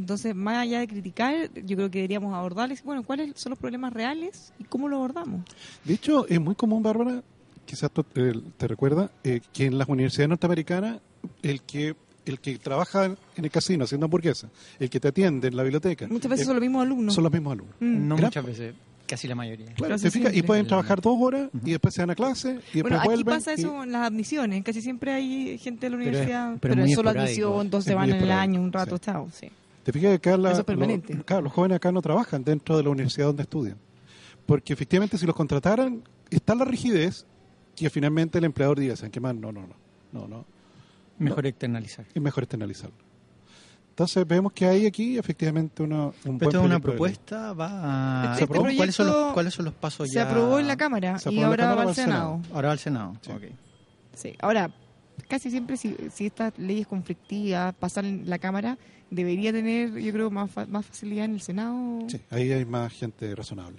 Speaker 1: Entonces, más allá de criticar, yo creo que deberíamos abordarles, bueno, cuáles son los problemas reales y cómo lo abordamos.
Speaker 2: De hecho, es muy común, Bárbara, quizás tú, eh, te recuerda, eh, que en las universidades norteamericanas, el que el que trabaja en el casino haciendo hamburguesas, el que te atiende en la biblioteca,
Speaker 1: Muchas veces
Speaker 2: el-
Speaker 1: son los mismos alumnos.
Speaker 2: son los mismos alumnos.
Speaker 1: Mm.
Speaker 3: No
Speaker 2: Gran-
Speaker 3: muchas veces, casi la mayoría.
Speaker 2: Claro, te fijas, y pueden trabajar dos horas y después se van a clase y después
Speaker 1: Bueno, aquí
Speaker 2: vuelven.
Speaker 1: pasa
Speaker 2: y-
Speaker 1: eso en las admisiones. Casi siempre hay gente de la
Speaker 3: Pero es-
Speaker 1: universidad,
Speaker 3: pero
Speaker 1: pero, es solo
Speaker 3: esporádico.
Speaker 1: admisión, entonces
Speaker 2: Es
Speaker 1: van en el año un rato,
Speaker 2: sí.
Speaker 1: chao. Sí.
Speaker 2: Te fijas que acá la-
Speaker 1: Eso es permanente.
Speaker 2: lo- claro, los jóvenes acá no trabajan dentro de la universidad donde estudian. Porque efectivamente si los contrataran, está la rigidez que finalmente el empleador diga, ¿saben qué más? No, no, no, no, no.
Speaker 3: Mejor externalizar.
Speaker 2: Es mejor externalizarlo. Entonces vemos que hay aquí efectivamente una, un buen
Speaker 3: Pero esto es una propuesta, va a...
Speaker 1: Este?
Speaker 3: ¿Cuáles, son los,
Speaker 1: proyecto
Speaker 3: ¿Cuáles son los pasos
Speaker 1: Se
Speaker 3: ya?
Speaker 1: aprobó en la Cámara
Speaker 2: Se
Speaker 1: y ahora
Speaker 2: Cámara,
Speaker 1: va
Speaker 2: al Senado.
Speaker 1: Senado.
Speaker 3: Ahora va al Senado.
Speaker 2: Sí.
Speaker 1: Ahora, casi siempre si, si estas leyes conflictivas pasan en la Cámara, debería tener, yo creo, más, fa- más facilidad en el Senado.
Speaker 2: Sí, ahí hay más gente razonable.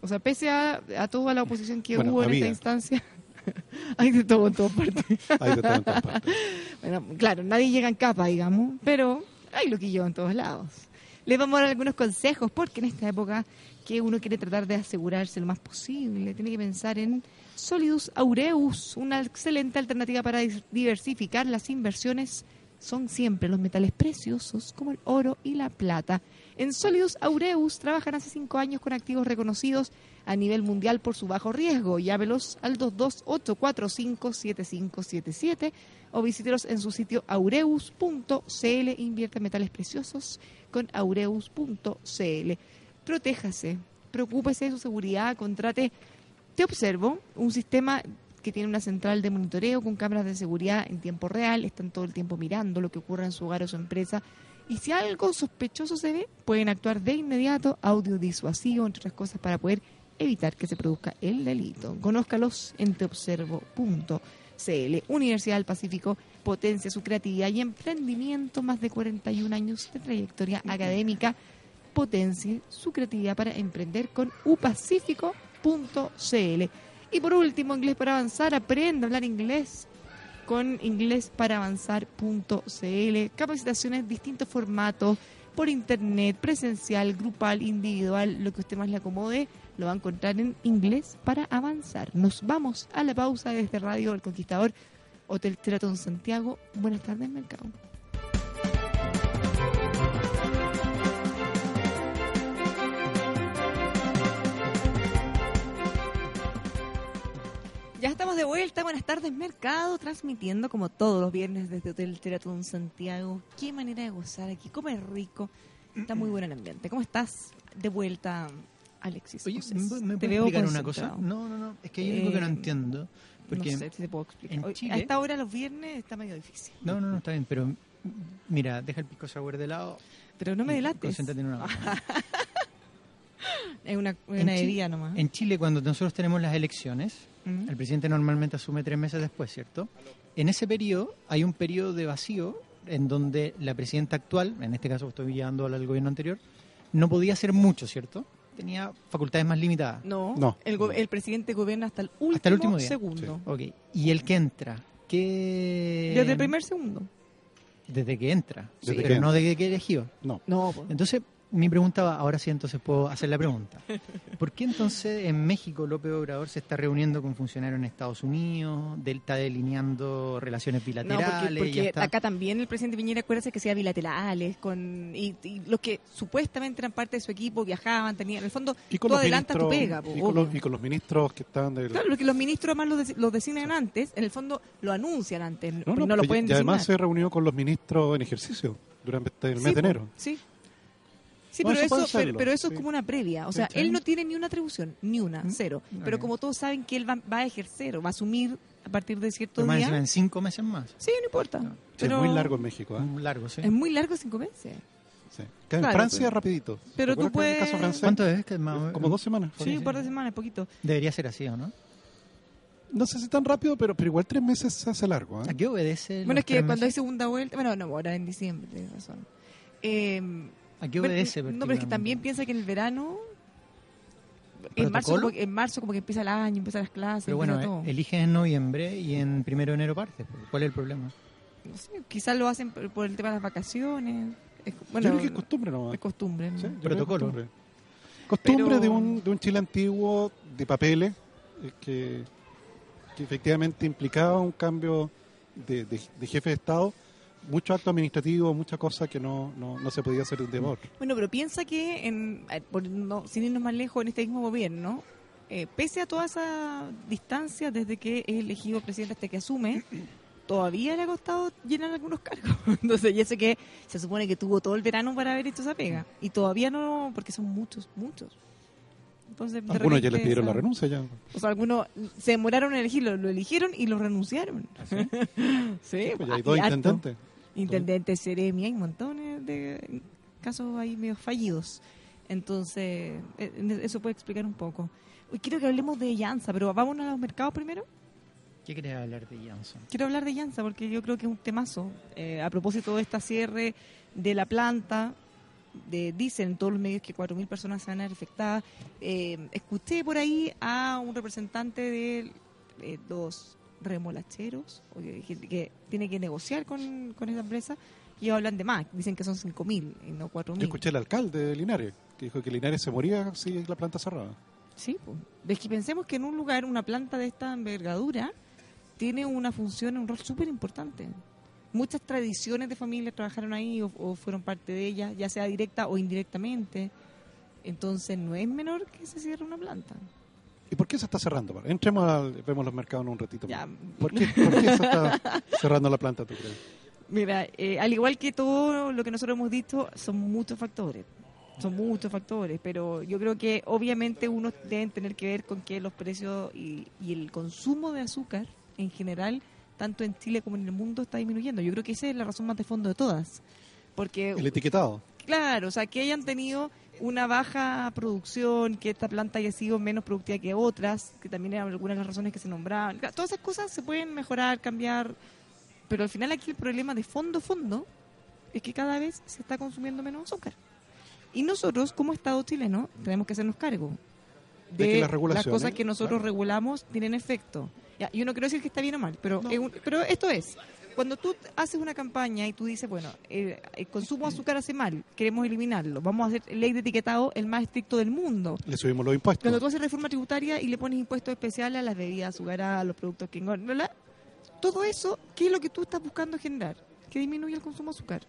Speaker 1: O sea, pese a, a toda la oposición que
Speaker 2: Bueno,
Speaker 1: hubo en esta instancia, <laughs> hay de todo en todas partes. <laughs>
Speaker 2: Hay de todo en todas partes.
Speaker 1: Bueno, claro, nadie llega en capa, digamos, pero hay loquillo en todos lados. Les vamos a dar algunos consejos porque en esta época que uno quiere tratar de asegurarse lo más posible, tiene que pensar en Solidus Aureus, una excelente alternativa para diversificar las inversiones. Son siempre los metales preciosos como el oro y la plata. En Solidus Aureus trabajan hace cinco años con activos reconocidos a nivel mundial por su bajo riesgo. Llámelos al 228457577 o visítelos en su sitio aureus.cl. Invierte en metales preciosos con aureus.cl. Protéjase, preocúpese de su seguridad, contrate, te observo, un sistema que tiene una central de monitoreo con cámaras de seguridad en tiempo real, están todo el tiempo mirando lo que ocurre en su hogar o su empresa. Y si algo sospechoso se ve, pueden actuar de inmediato, audio disuasivo, entre otras cosas, para poder evitar que se produzca el delito. Conózcalos en teobservo.cl. Universidad del Pacífico potencia su creatividad y emprendimiento, más de 41 años de trayectoria académica. Potencie su creatividad para emprender con upacífico.cl. Y por último, inglés para avanzar, aprenda a hablar inglés con inglesparavanzar.cl. Capacitaciones, distintos formatos, por internet, presencial, grupal, individual, lo que usted más le acomode, lo va a encontrar en inglés para avanzar. Nos vamos a la pausa desde Radio El Conquistador, Hotel Sheraton Santiago. Buenas tardes, Mercado. Ya estamos de vuelta. Buenas tardes, Mercado, transmitiendo como todos los viernes desde Hotel Teratón Santiago. Qué manera de gozar aquí, comer rico. Está muy bueno el ambiente. ¿Cómo estás? De vuelta, Alexis.
Speaker 3: Oye,
Speaker 1: José.
Speaker 3: ¿me, puedes explicar una cosa? No, no, no. Es que hay algo que no
Speaker 1: Eh,
Speaker 3: entiendo. Porque
Speaker 1: no sé si te puedo explicar.
Speaker 3: en
Speaker 1: Hoy-
Speaker 3: Chile-
Speaker 1: A esta hora, los viernes, está medio difícil.
Speaker 3: No, no, no, está bien, pero mira, deja el pisco sour de lado.
Speaker 1: Pero no me delates.
Speaker 3: Concéntrate en una. <laughs>
Speaker 1: Es una, una nomás.
Speaker 3: En Chile, cuando nosotros tenemos las elecciones,
Speaker 1: Mm.
Speaker 3: el presidente normalmente asume tres meses después, ¿cierto? En ese periodo hay un periodo de vacío en donde la presidenta actual, en este caso estoy llevando al gobierno anterior, no podía hacer mucho, ¿cierto? Tenía facultades más limitadas.
Speaker 1: No,
Speaker 2: No.
Speaker 1: El, go- el presidente gobierna hasta el último,
Speaker 3: Hasta el último día.
Speaker 1: segundo.
Speaker 3: Ok. ¿Y el que entra? ¿Qué...
Speaker 1: Desde el primer segundo.
Speaker 3: Desde que entra.
Speaker 2: Desde
Speaker 3: pero
Speaker 2: que
Speaker 3: no
Speaker 2: entra.
Speaker 3: desde que eligió.
Speaker 2: No.
Speaker 1: No, po.
Speaker 3: Entonces, mi pregunta va, ahora sí entonces puedo hacer la pregunta. ¿Por qué entonces en México López Obrador se está reuniendo con funcionarios en Estados Unidos, de- está delineando relaciones
Speaker 1: No,
Speaker 3: bilaterales?
Speaker 1: porque, porque
Speaker 3: ya está-
Speaker 1: acá también el presidente Piñera acuérdese que sea bilaterales con y, y los que supuestamente eran parte de su equipo viajaban, tenían en el fondo
Speaker 2: Y con
Speaker 1: tú
Speaker 2: los
Speaker 1: adelantas tu
Speaker 2: ministros,
Speaker 1: pega, po,
Speaker 2: y, con los, y con los ministros que estaban del...
Speaker 1: Claro, lo que los ministros además los, los designan antes, en el fondo lo anuncian antes,
Speaker 2: No,
Speaker 1: porque
Speaker 2: no,
Speaker 1: no, lo
Speaker 2: y-
Speaker 1: pueden
Speaker 2: y además se reunió con los ministros en ejercicio durante el mes
Speaker 1: Sí,
Speaker 2: de
Speaker 1: po,
Speaker 2: enero.
Speaker 1: Sí. Sí,
Speaker 2: No,
Speaker 1: pero
Speaker 2: eso
Speaker 1: pero, pero eso
Speaker 2: sí.
Speaker 1: es como una previa. O sea, él no tiene ni una atribución, ni una,
Speaker 3: ¿Mm?
Speaker 1: cero. Pero como todos saben que él va, va a ejercer o va a asumir a partir de cierto día.
Speaker 3: en cinco meses más.
Speaker 1: Sí, no importa.
Speaker 3: No.
Speaker 2: Sí,
Speaker 1: pero
Speaker 2: es muy largo en México. ¿eh?
Speaker 3: Largo, ¿sí?
Speaker 1: Es muy largo cinco meses.
Speaker 2: Sí. Que en
Speaker 1: Claro,
Speaker 2: Francia
Speaker 1: pero-
Speaker 2: rapidito.
Speaker 1: pero
Speaker 2: ¿Te
Speaker 1: tú puedes-
Speaker 2: caso francés?
Speaker 3: ¿Cuánto es? Que más-
Speaker 2: Como dos semanas.
Speaker 1: Sí, un par de semanas, poquito.
Speaker 3: Debería ser así, ¿o no?
Speaker 2: No sé si tan rápido, pero, pero igual tres meses se hace largo. ¿eh?
Speaker 3: ¿A qué obedece?
Speaker 1: Bueno, es que cuando hay segunda vuelta, bueno, no, ahora en diciembre, tienes razón. Eh,
Speaker 3: ¿A qué
Speaker 1: pero-
Speaker 3: obedece?
Speaker 1: no, pero es que también piensa que en el verano, en marzo, como, que- en marzo como que empieza el año, empiezan las clases,
Speaker 3: Pero bueno,
Speaker 1: todo.
Speaker 3: eliges en noviembre y en primero de enero partes. pues. ¿Cuál es el problema?
Speaker 1: No sé, quizás lo hacen por, por el tema de las vacaciones. Es-
Speaker 2: yo
Speaker 1: bueno,
Speaker 2: creo que es costumbre nomás.
Speaker 1: es costumbre. ¿no?
Speaker 2: Sí,
Speaker 3: Protocolo.
Speaker 2: Costumbre, Costumbre
Speaker 1: Pero-
Speaker 2: de, un, de un Chile antiguo de papeles que, que efectivamente implicaba un cambio de, de- de jefe de Estado, mucho acto administrativo, mucha cosa que no, no, no se podía hacer de un.
Speaker 1: Bueno, pero piensa que, en, por no- sin irnos más lejos, en este mismo gobierno, eh, pese a toda esa distancia desde que es elegido presidente hasta que asume, <clears throat> todavía le ha costado llenar algunos cargos. <laughs> Entonces, ya sé que se supone que tuvo todo el verano para haber hecho esa pega. Y todavía no, porque son muchos, muchos. Entonces,
Speaker 2: Algunos ya les pidieron la renuncia ya.
Speaker 1: O sea, algunos se demoraron en elegirlo, lo eligieron y lo renunciaron. <laughs> sí,
Speaker 2: Pues ya hay dos
Speaker 1: harto. Intendente Seremi, hay montones de casos ahí medio fallidos. Entonces, eh, eso puede explicar un poco. Hoy quiero que hablemos de Llanza, pero vámonos a los mercados primero.
Speaker 3: ¿Qué querés hablar de Janssen?
Speaker 1: Quiero hablar de Llanza porque yo creo que es un temazo. Eh, a propósito de esta cierre de la planta, de, dicen todos los medios que 4.000 personas se van a ver afectadas. Eh, escuché por ahí a un representante de eh, los remolacheros o que, tiene que negociar con, con esa empresa y ellos hablan de más. Dicen que son 5.000 y no 4.000.
Speaker 2: Yo escuché al alcalde de Linares, que dijo que Linares se moría si la planta cerraba.
Speaker 1: Sí, pues. Es que pensemos que en un lugar, una planta de esta envergadura, tiene una función, un rol súper importante. Muchas tradiciones de familia trabajaron ahí o, o fueron parte de ellas, ya sea directa o indirectamente. Entonces no es menor que se cierre una planta.
Speaker 2: ¿Y por qué se está cerrando? Entremos al, vemos los mercados en un ratito.
Speaker 1: Ya.
Speaker 2: más. ¿Por qué, por qué se está <laughs> cerrando la planta, tú crees?
Speaker 1: Mira, eh, al igual que todo lo que nosotros hemos dicho, son muchos factores. Son muchos factores, pero yo creo que obviamente unos deben tener que ver con que los precios y, y el consumo de azúcar en general, tanto en Chile como en el mundo, está disminuyendo. Yo creo que esa es la razón más de fondo de todas. Porque
Speaker 2: El etiquetado.
Speaker 1: Claro, o sea, que hayan tenido una baja producción, que esta planta haya sido menos productiva que otras, que también eran algunas de las razones que se nombraban. Todas esas cosas se pueden mejorar, cambiar, pero al final aquí el problema de fondo, fondo, es que cada vez se está consumiendo menos azúcar. Y nosotros, como Estado chileno, tenemos que hacernos cargo
Speaker 2: De
Speaker 1: de,
Speaker 2: que las
Speaker 1: cosas que nosotros
Speaker 2: claro.
Speaker 1: regulamos tienen efecto. Ya, yo no quiero decir que está bien o mal, pero, es un- pero esto es, cuando tú haces una campaña y tú dices, bueno, el, el consumo de azúcar hace mal, queremos eliminarlo, vamos a hacer ley de etiquetado el más estricto del mundo.
Speaker 2: Le subimos los impuestos.
Speaker 1: Cuando tú haces reforma tributaria y le pones impuestos especiales a las bebidas azucaradas, a los productos que engordan, todo eso, ¿qué es lo que tú estás buscando generar? Que disminuya el consumo de azúcar.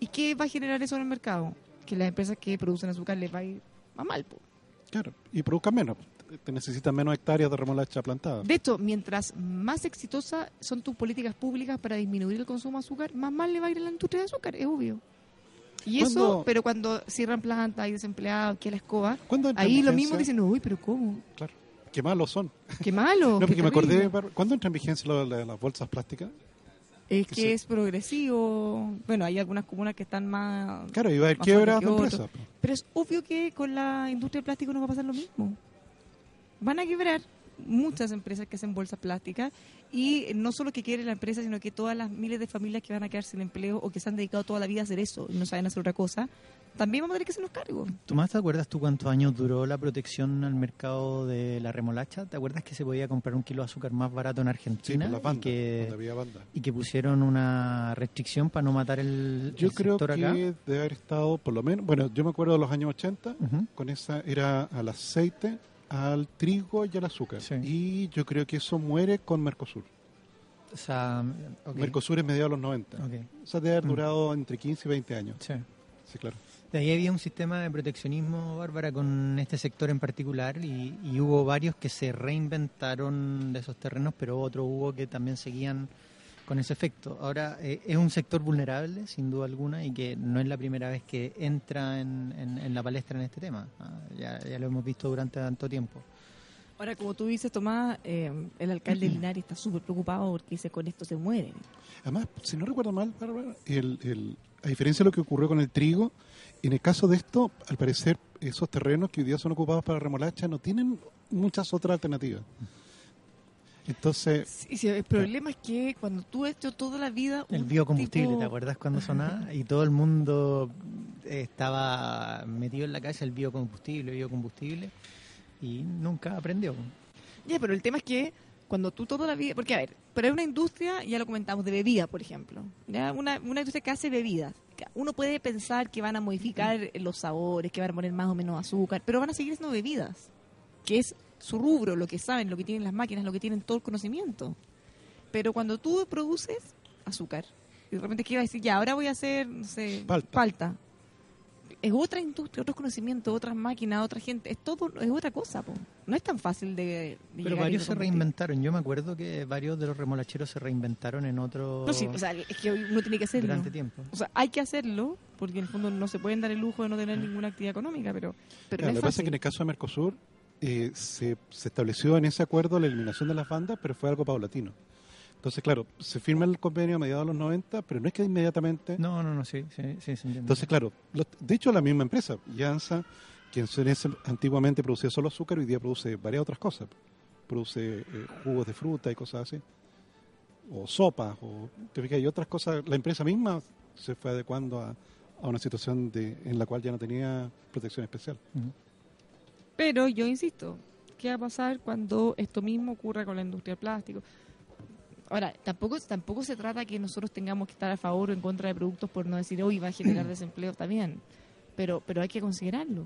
Speaker 1: ¿Y qué va a generar eso en el mercado? Que las empresas que producen azúcar les va a ir a mal. po.
Speaker 2: Claro, y produzcan menos. Te necesitan menos hectáreas de remolacha plantada.
Speaker 1: De hecho, mientras más exitosas son tus políticas públicas para disminuir el consumo de azúcar, más mal le va a ir a la industria de azúcar, es obvio. Y eso,
Speaker 2: ¿Cuándo-
Speaker 1: pero cuando cierran plantas, hay desempleados, que la escoba,
Speaker 2: ¿Cuándo entra
Speaker 1: ahí lo mismo dicen, uy, pero ¿cómo?
Speaker 2: Claro, qué malos son.
Speaker 1: Qué malo. <laughs>
Speaker 2: No, porque me
Speaker 1: terrible".
Speaker 2: acordé, ¿cuándo entra en vigencia lo de las bolsas plásticas?
Speaker 1: Es
Speaker 2: que
Speaker 1: es progresivo. Bueno, hay algunas comunas que están más...
Speaker 2: Claro, iba a haber quiebras de empresas.
Speaker 1: Pero es obvio que con la industria del plástico no va a pasar lo mismo. Van a quebrar muchas empresas que hacen bolsas plásticas y no solo que quiebre la empresa, sino que todas las miles de familias que van a quedar sin empleo o que se han dedicado toda la vida a hacer eso y no saben hacer otra cosa, también vamos a tener que hacernos cargo.
Speaker 3: Tomás, ¿te acuerdas tú cuántos años duró la protección al mercado de la remolacha? ¿Te acuerdas que se podía comprar un kilo de azúcar más barato en
Speaker 2: Sí,
Speaker 3: Argentina?
Speaker 2: por las
Speaker 3: y,
Speaker 2: bandas,
Speaker 3: que,
Speaker 2: había bandas.
Speaker 3: y que pusieron una restricción para no matar el,
Speaker 2: Yo
Speaker 3: el
Speaker 2: creo
Speaker 3: sector
Speaker 2: que
Speaker 3: acá.
Speaker 2: debe haber estado, por lo menos, bueno, yo me acuerdo de los años 80,
Speaker 3: Ujú.
Speaker 2: con esa era al aceite, al trigo y al azúcar.
Speaker 3: Sí.
Speaker 2: Y yo creo que eso muere con Mercosur.
Speaker 3: O sea, ok,
Speaker 2: Mercosur es mediados de los 90.
Speaker 3: ok,
Speaker 2: O sea, debe haber
Speaker 3: Mm.
Speaker 2: durado entre 15 y 20 años.
Speaker 3: sí.
Speaker 2: Sí, claro.
Speaker 3: De ahí había un sistema de proteccionismo, Bárbara, con este sector en particular y, y hubo varios que se reinventaron de esos terrenos, pero otros hubo que también seguían con ese efecto. Ahora, eh, es un sector vulnerable, sin duda alguna, y que no es la primera vez que entra en, en- en la palestra en este tema. Ah, ya, ya lo hemos visto durante tanto tiempo.
Speaker 1: Ahora, como tú dices, Tomás, eh, el alcalde de Linares está súper preocupado porque dice con esto se mueren.
Speaker 2: Además, si no recuerdo mal, Bárbara, el, el- a diferencia de lo que ocurrió con el trigo, en el caso de esto, al parecer, esos terrenos que hoy día son ocupados para remolacha no tienen muchas otras alternativas. Entonces,
Speaker 1: Sí, sí, el problema es que cuando tú has hecho toda la vida...
Speaker 3: El biocombustible,
Speaker 1: tipo-
Speaker 3: ¿te acuerdas cuando sonaba? Y todo el mundo estaba metido en la calle el biocombustible, biocombustible, y nunca aprendió.
Speaker 1: Ya, pero el tema es que cuando tú toda la vida... Porque, a ver, pero hay una industria, ya lo comentamos, de bebidas, por ejemplo. ¿ya? Una, una industria que hace bebidas. Uno puede pensar que van a modificar los sabores, que van a poner más o menos azúcar, pero van a seguir siendo bebidas. Que es su rubro, lo que saben, lo que tienen las máquinas, lo que tienen todo el conocimiento. Pero cuando tú produces azúcar, y de repente que iba a decir, ya, ahora voy a hacer, no sé,
Speaker 2: Palta.
Speaker 1: Es otra industria, otros conocimientos, otras máquinas, otra gente, es todo, es otra cosa, po. No es tan fácil de, de
Speaker 3: Pero varios se reinventaron. Yo me acuerdo que varios de los remolacheros se reinventaron en otro
Speaker 1: No, sí, o sea, es que uno tiene que hacerlo.
Speaker 3: durante tiempo.
Speaker 1: O sea, hay que hacerlo, porque en el fondo no se pueden dar el lujo de no tener ninguna actividad económica, pero, pero
Speaker 2: claro,
Speaker 1: no
Speaker 2: lo
Speaker 1: es
Speaker 2: que pasa es que en el caso de Mercosur eh, se, se estableció en ese acuerdo la eliminación de las bandas, pero fue algo paulatino. Entonces, claro, se firma el convenio a mediados de los 90, pero no es que inmediatamente...
Speaker 3: No, no, no, sí, sí, sí, se entiende.
Speaker 2: Entonces, claro, los- de hecho la misma empresa, Jansa, quien antiguamente producía solo azúcar, hoy día produce varias otras cosas. Produce eh, jugos de fruta y cosas así. O sopas, o te fijas, y otras cosas. La empresa misma se fue adecuando a, a una situación de, en la cual ya no tenía protección especial.
Speaker 1: Pero yo insisto, ¿qué va a pasar cuando esto mismo ocurra con la industria del plástico? Ahora, tampoco, tampoco se trata que nosotros tengamos que estar a favor o en contra de productos por no decir, hoy va a generar <clears throat> desempleo, está bien, pero, pero hay que considerarlo.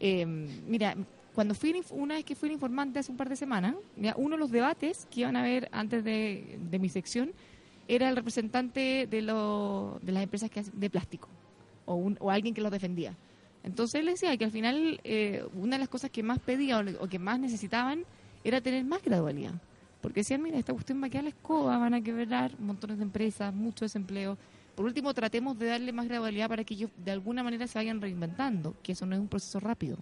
Speaker 1: Eh, mira, cuando fui una vez que fui el informante hace un par de semanas, ya, uno de los debates que iban a haber antes de, de mi sección era el representante de, lo- de las empresas que hacen- de plástico o, un- o alguien que los defendía. Entonces él decía que al final eh, una de las cosas que más pedían o, o que más necesitaban era tener más gradualidad. Porque decían, mira, esta cuestión va a quedar la escoba, van a quebrar montones de empresas, mucho desempleo. por último, tratemos de darle más gradualidad para que ellos de alguna manera se vayan reinventando, que eso no es un proceso rápido.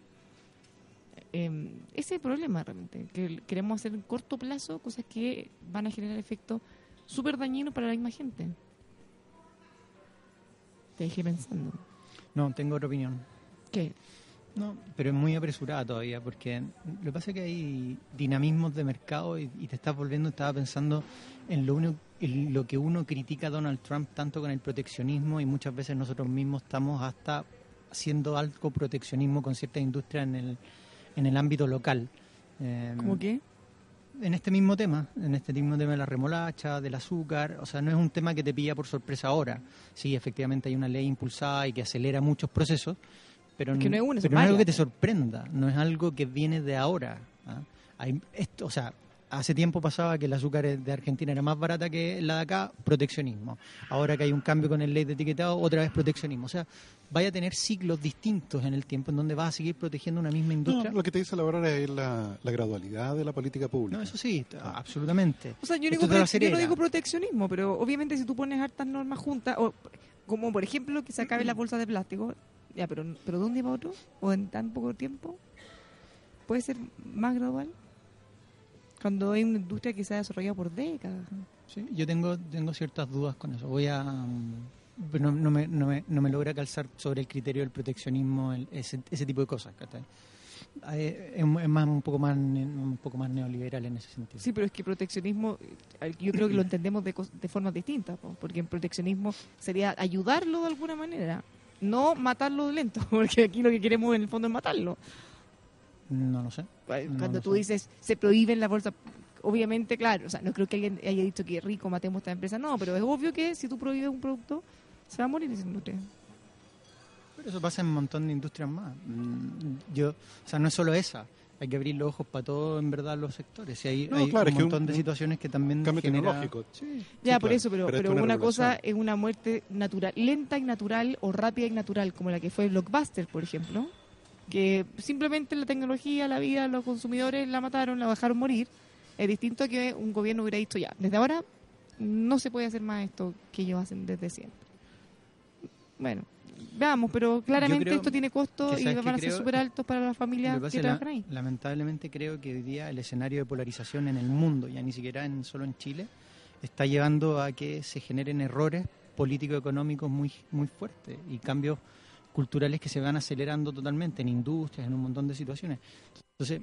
Speaker 1: Eh, ese es el problema realmente, que queremos hacer en corto plazo cosas que van a generar efectos súper dañinos para la misma gente. Te dejé pensando.
Speaker 3: No, tengo otra opinión.
Speaker 1: ¿Qué?
Speaker 3: No, pero es muy apresurada todavía, porque lo que pasa es que hay dinamismos de mercado y, y te estás volviendo, estaba pensando en lo, uno, en lo que uno critica a Donald Trump tanto con el proteccionismo y muchas veces nosotros mismos estamos hasta haciendo algo proteccionismo con ciertas industrias en el, en el ámbito local. Eh,
Speaker 1: ¿Cómo qué?
Speaker 3: en este mismo tema, en este mismo tema de la remolacha, del azúcar, o sea, no es un tema que te pilla por sorpresa ahora. Sí, efectivamente hay una ley impulsada y que acelera muchos procesos, pero,
Speaker 1: que no es, una,
Speaker 3: pero no es algo que te sorprenda, no es algo que viene de ahora. ¿ah? Hay esto, o sea, hace tiempo pasaba que el azúcar de Argentina era más barata que la de acá, proteccionismo. Ahora que hay un cambio con el ley de etiquetado, otra vez proteccionismo. O sea, vaya a tener ciclos distintos en el tiempo en donde vas a seguir protegiendo una misma industria.
Speaker 2: No, lo que te dice la verdad es la, la, gradualidad de la política pública.
Speaker 3: No, eso sí, absolutamente.
Speaker 1: O sea, yo, digo, yo no digo proteccionismo, pero obviamente si tú pones hartas normas juntas, o como por ejemplo que se acabe la bolsa de plástico, ya, pero, pero ¿de un día para otro? ¿O en tan poco tiempo? ¿Puede ser más gradual? Cuando hay una industria que se ha desarrollado por décadas.
Speaker 3: Sí, yo tengo, tengo ciertas dudas con eso. Voy a... No, no, me, no, me, no me logra calzar sobre el criterio del proteccionismo, el, ese, ese tipo de cosas. Es, es, más un poco más un poco más neoliberal en ese sentido.
Speaker 1: Sí, pero es que proteccionismo yo creo que lo entendemos de, de formas distintas, porque en proteccionismo sería ayudarlo de alguna manera, no matarlo de lento, <laughs> porque aquí lo que queremos en el fondo es matarlo.
Speaker 3: No lo sé.
Speaker 1: Cuando
Speaker 3: no
Speaker 1: tú
Speaker 3: sé.
Speaker 1: dices se prohíben la bolsa, obviamente, claro, o sea, no creo que alguien haya dicho que rico matemos esta empresa, no, pero es obvio que si tú prohíbes un producto, se va a morir esa industria.
Speaker 3: Pero eso pasa en un montón de industrias más. Mm, Yo, o sea, no es solo esa. Hay que abrir los ojos para todos, en verdad, los sectores. Y hay,
Speaker 2: No,
Speaker 3: hay
Speaker 2: claro, es
Speaker 3: un
Speaker 2: que
Speaker 3: montón
Speaker 2: un-
Speaker 3: de situaciones que también
Speaker 2: Cambio
Speaker 3: genera-
Speaker 2: tecnológico. Sí,
Speaker 1: Ya,
Speaker 2: sí,
Speaker 1: por
Speaker 2: claro.
Speaker 1: eso, pero, pero
Speaker 2: es
Speaker 1: una cosa es una muerte natural, lenta y natural o rápida y natural, como la que fue Blockbuster, por ejemplo, que simplemente la tecnología, la vida, los consumidores la mataron, la dejaron morir. Es distinto a que un gobierno hubiera dicho ya, desde ahora no se puede hacer más esto que ellos hacen desde siempre. Bueno, veamos, pero claramente
Speaker 3: creo
Speaker 1: esto tiene costos y van a ser súper altos para las familias
Speaker 3: que
Speaker 1: trabajan ahí.
Speaker 3: lamentablemente creo que hoy día el escenario de polarización en el mundo, ya ni siquiera en, solo en Chile, está llevando a que se generen errores político-económicos muy, muy fuertes y cambios culturales que se van acelerando totalmente en industrias, en un montón de situaciones. Entonces,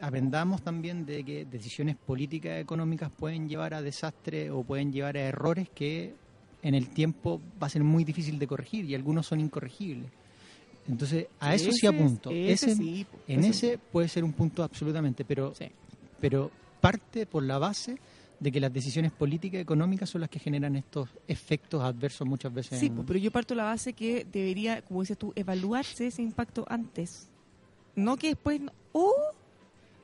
Speaker 3: aprendamos también de que decisiones políticas económicas pueden llevar a desastres o pueden llevar a errores que en el tiempo va a ser muy difícil de corregir y algunos son incorregibles. Entonces, a eso sí apunto.
Speaker 1: ese
Speaker 3: Ese-
Speaker 1: sí,
Speaker 3: en
Speaker 1: ese
Speaker 3: puede ser un punto absolutamente, pero,
Speaker 1: Sí.
Speaker 3: pero parte por la base de que las decisiones políticas y económicas son las que generan estos efectos adversos muchas veces.
Speaker 1: Sí,
Speaker 3: en-
Speaker 1: pues, pero yo parto la base que debería, como dices tú, evaluarse ese impacto antes. No que después, no- ¡oh!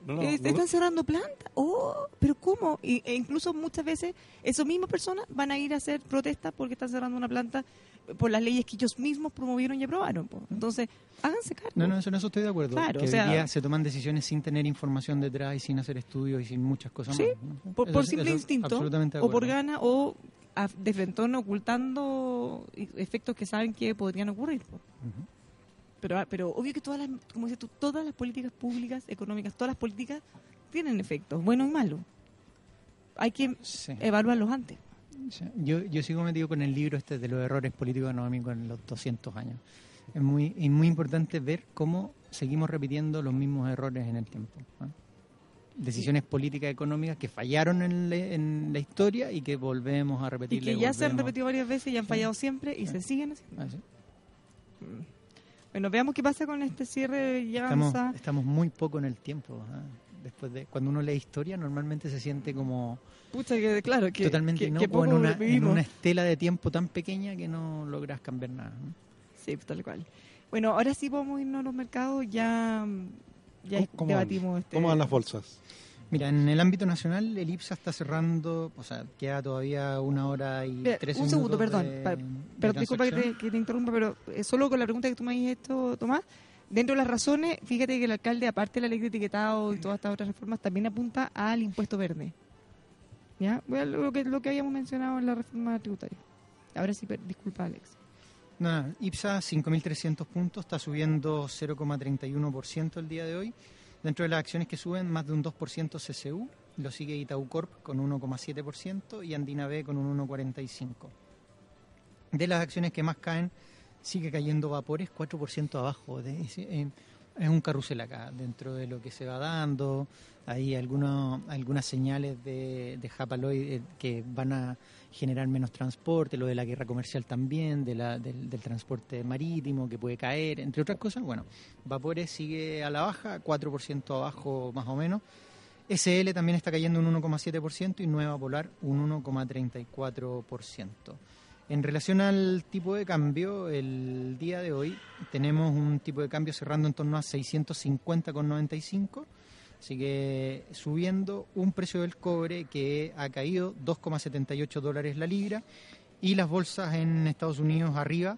Speaker 2: No, no,
Speaker 1: eh,
Speaker 2: no,
Speaker 1: están cerrando plantas, ¡oh! ¿Pero cómo? Y, e incluso muchas veces esas mismas personas van a ir a hacer protestas porque están cerrando una planta por las leyes que ellos mismos promovieron y aprobaron. po. Entonces, háganse cargo.
Speaker 3: No, no, eso, en eso estoy de acuerdo.
Speaker 1: Claro,
Speaker 3: que
Speaker 1: o sea-
Speaker 3: hoy día se toman decisiones sin tener información detrás y sin hacer estudios y sin muchas cosas
Speaker 1: Sí,
Speaker 3: más.
Speaker 1: por,
Speaker 3: Eso-
Speaker 1: por simple instinto,
Speaker 3: absolutamente de
Speaker 1: o por gana, o de frentón ocultando efectos que saben que podrían ocurrir. po. Pero, ah, pero obvio que todas las, como dices tú, todas las políticas públicas, económicas, todas las políticas tienen efectos, buenos y malos. Hay que
Speaker 3: Sí.
Speaker 1: evaluarlos antes.
Speaker 3: Sí. Yo, yo sigo metido con el libro este de los errores políticos económicos en los 200 años. Es muy, es muy importante ver cómo seguimos repitiendo los mismos errores en el tiempo. ¿ah? Decisiones políticas económicas que fallaron en, le- en la historia y que volvemos a
Speaker 1: Y
Speaker 3: repetir.
Speaker 1: que ya se han repetido varias veces y han fallado siempre y se siguen haciendo. Bueno, veamos qué pasa con este cierre de
Speaker 3: Estamos,
Speaker 1: Llanza.
Speaker 3: estamos muy poco en el tiempo. ¿ah? Después de cuando uno lee historia, normalmente se siente como
Speaker 1: Pucha, que claro, que,
Speaker 3: totalmente
Speaker 1: que,
Speaker 3: no
Speaker 1: que poco
Speaker 3: en, una, en estela de tiempo tan pequeña que no logras cambiar nada. ¿no?
Speaker 1: Sí, tal cual. Bueno, ahora sí podemos irnos a los mercados, ya, ya
Speaker 2: ¿Cómo- cómo
Speaker 1: debatimos
Speaker 2: van?
Speaker 1: este...
Speaker 2: ¿Cómo van las bolsas?
Speaker 3: Mira, en el ámbito nacional, el IPSA está cerrando, o sea, queda todavía una hora y tres
Speaker 1: un segundo,
Speaker 3: minutos
Speaker 1: perdón,
Speaker 3: de-
Speaker 1: pa-
Speaker 3: de
Speaker 1: Pero disculpa que te, que te interrumpa, pero eh, solo con la pregunta que tú me has esto, Tomás, dentro de las razones, fíjate que el alcalde, aparte de la ley de etiquetado y todas estas otras reformas, también apunta al impuesto verde. ¿Ya? Bueno, Lo que, lo que habíamos mencionado en la reforma tributaria. Ahora sí, per- disculpa, Alex.
Speaker 3: No, IPSA 5.300 puntos, está subiendo 0,31% el día de hoy. Dentro de las acciones que suben, más de un 2% CCU, lo sigue Itaú Corp con 1,7% y Andina B con un 1,45%. De las acciones que más caen, sigue cayendo Vapores 4% abajo. Eh, es un carrusel acá, dentro de lo que se va dando. Hay algunos, algunas señales de, de Hapaloid eh, que van a generar menos transporte, lo de la guerra comercial también, de la, del, del transporte marítimo que puede caer, entre otras cosas. Bueno, Vapores sigue a la baja, 4% abajo más o menos. SL también está cayendo un 1,7% y Nueva Polar un 1,34%. En relación al tipo de cambio, el día de hoy tenemos un tipo de cambio cerrando en torno a 650,95, así que subiendo un precio del cobre que ha caído 2,78 dólares la libra y las bolsas en Estados Unidos arriba,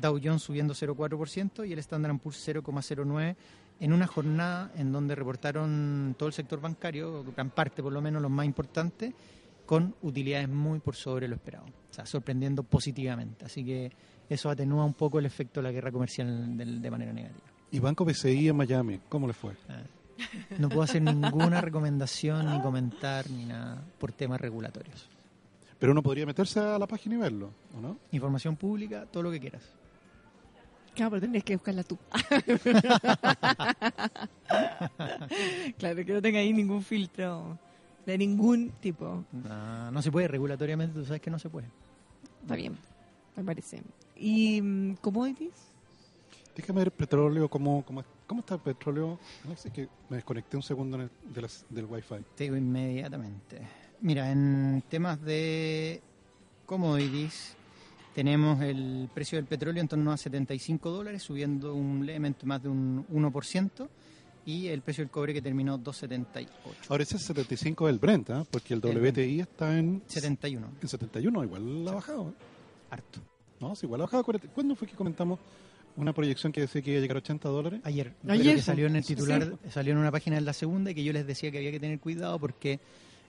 Speaker 3: Dow Jones subiendo 0,4% y el Standard Poor's 0,09 en una jornada en donde reportaron todo el sector bancario, gran parte por lo menos los más importantes, con utilidades muy por sobre lo esperado, o sea, sorprendiendo positivamente. Así que eso atenúa un poco el efecto de la guerra comercial de, de manera negativa.
Speaker 2: Y Banco BCI en Miami, ¿cómo le fue?
Speaker 3: Ah, No puedo hacer ninguna recomendación, ni comentar, ni nada por temas regulatorios.
Speaker 2: Pero uno podría meterse a la página y verlo, ¿o no?
Speaker 3: Información pública, todo lo que quieras.
Speaker 1: Claro, pero tendrías que buscarla tú. <laughs> claro, que no tenga ahí ningún filtro de ningún tipo.
Speaker 3: No, no se puede, regulatoriamente tú sabes que no se puede.
Speaker 1: Está bien, me parece. ¿Y mm, commodities?
Speaker 2: Déjame ver petróleo, ¿cómo, cómo, cómo está el petróleo? Alex, es que me desconecté un segundo en el- de las- del wifi.
Speaker 3: Te digo inmediatamente. Mira, en temas de commodities tenemos el precio del petróleo en torno a 75 dólares, subiendo un levemente más de un 1%, y el precio del cobre que terminó 2,78.
Speaker 2: Ahora ese es 75 del Brent, ¿ah? porque el
Speaker 3: El
Speaker 2: WTI está en,
Speaker 3: 71,
Speaker 2: en 71, igual ha bajado. ¿eh?
Speaker 3: harto.
Speaker 2: No, sí, igual ha bajado. 40. ¿Cuándo fue que comentamos una proyección que decía que iba a llegar a 80 dólares?
Speaker 3: Ayer,
Speaker 1: Ayer,
Speaker 3: pero que
Speaker 1: sí.
Speaker 3: salió en el
Speaker 1: Sí.
Speaker 3: titular, salió en una página de la segunda y que yo les decía que había que tener cuidado porque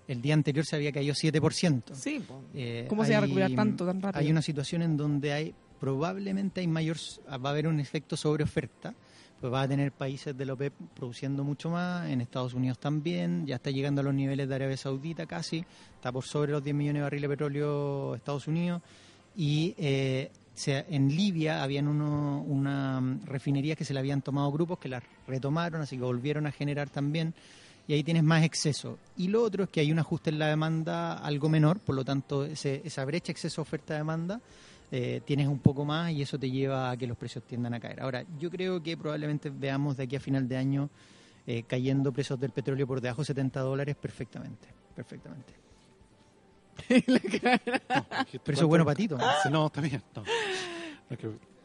Speaker 3: el día anterior se había caído 7%.
Speaker 1: Sí.
Speaker 3: Eh,
Speaker 1: ¿Cómo se va a recuperar tanto, tan rápido?
Speaker 3: Hay una situación en donde hay probablemente hay mayor va a haber un efecto sobre oferta, pues va a tener países de la OPEP produciendo mucho más, en Estados Unidos también, ya está llegando a los niveles de Arabia Saudita casi, está por sobre los 10 millones de barriles de petróleo Estados Unidos y eh, se- en Libia habían uno, una mm, refinerías que se le habían tomado grupos que las retomaron, así que volvieron a generar también y ahí tienes más exceso. Y lo otro es que hay un ajuste en la demanda algo menor, por lo tanto ese- esa brecha exceso oferta-demanda eh, tienes un poco más y eso te lleva a que los precios tiendan a caer. Ahora, yo creo que probablemente veamos de aquí a final de año eh, cayendo precios del petróleo por debajo de 70 dólares perfectamente, perfectamente. <laughs> Pero eso es bueno para ti,
Speaker 2: no, está bien. No.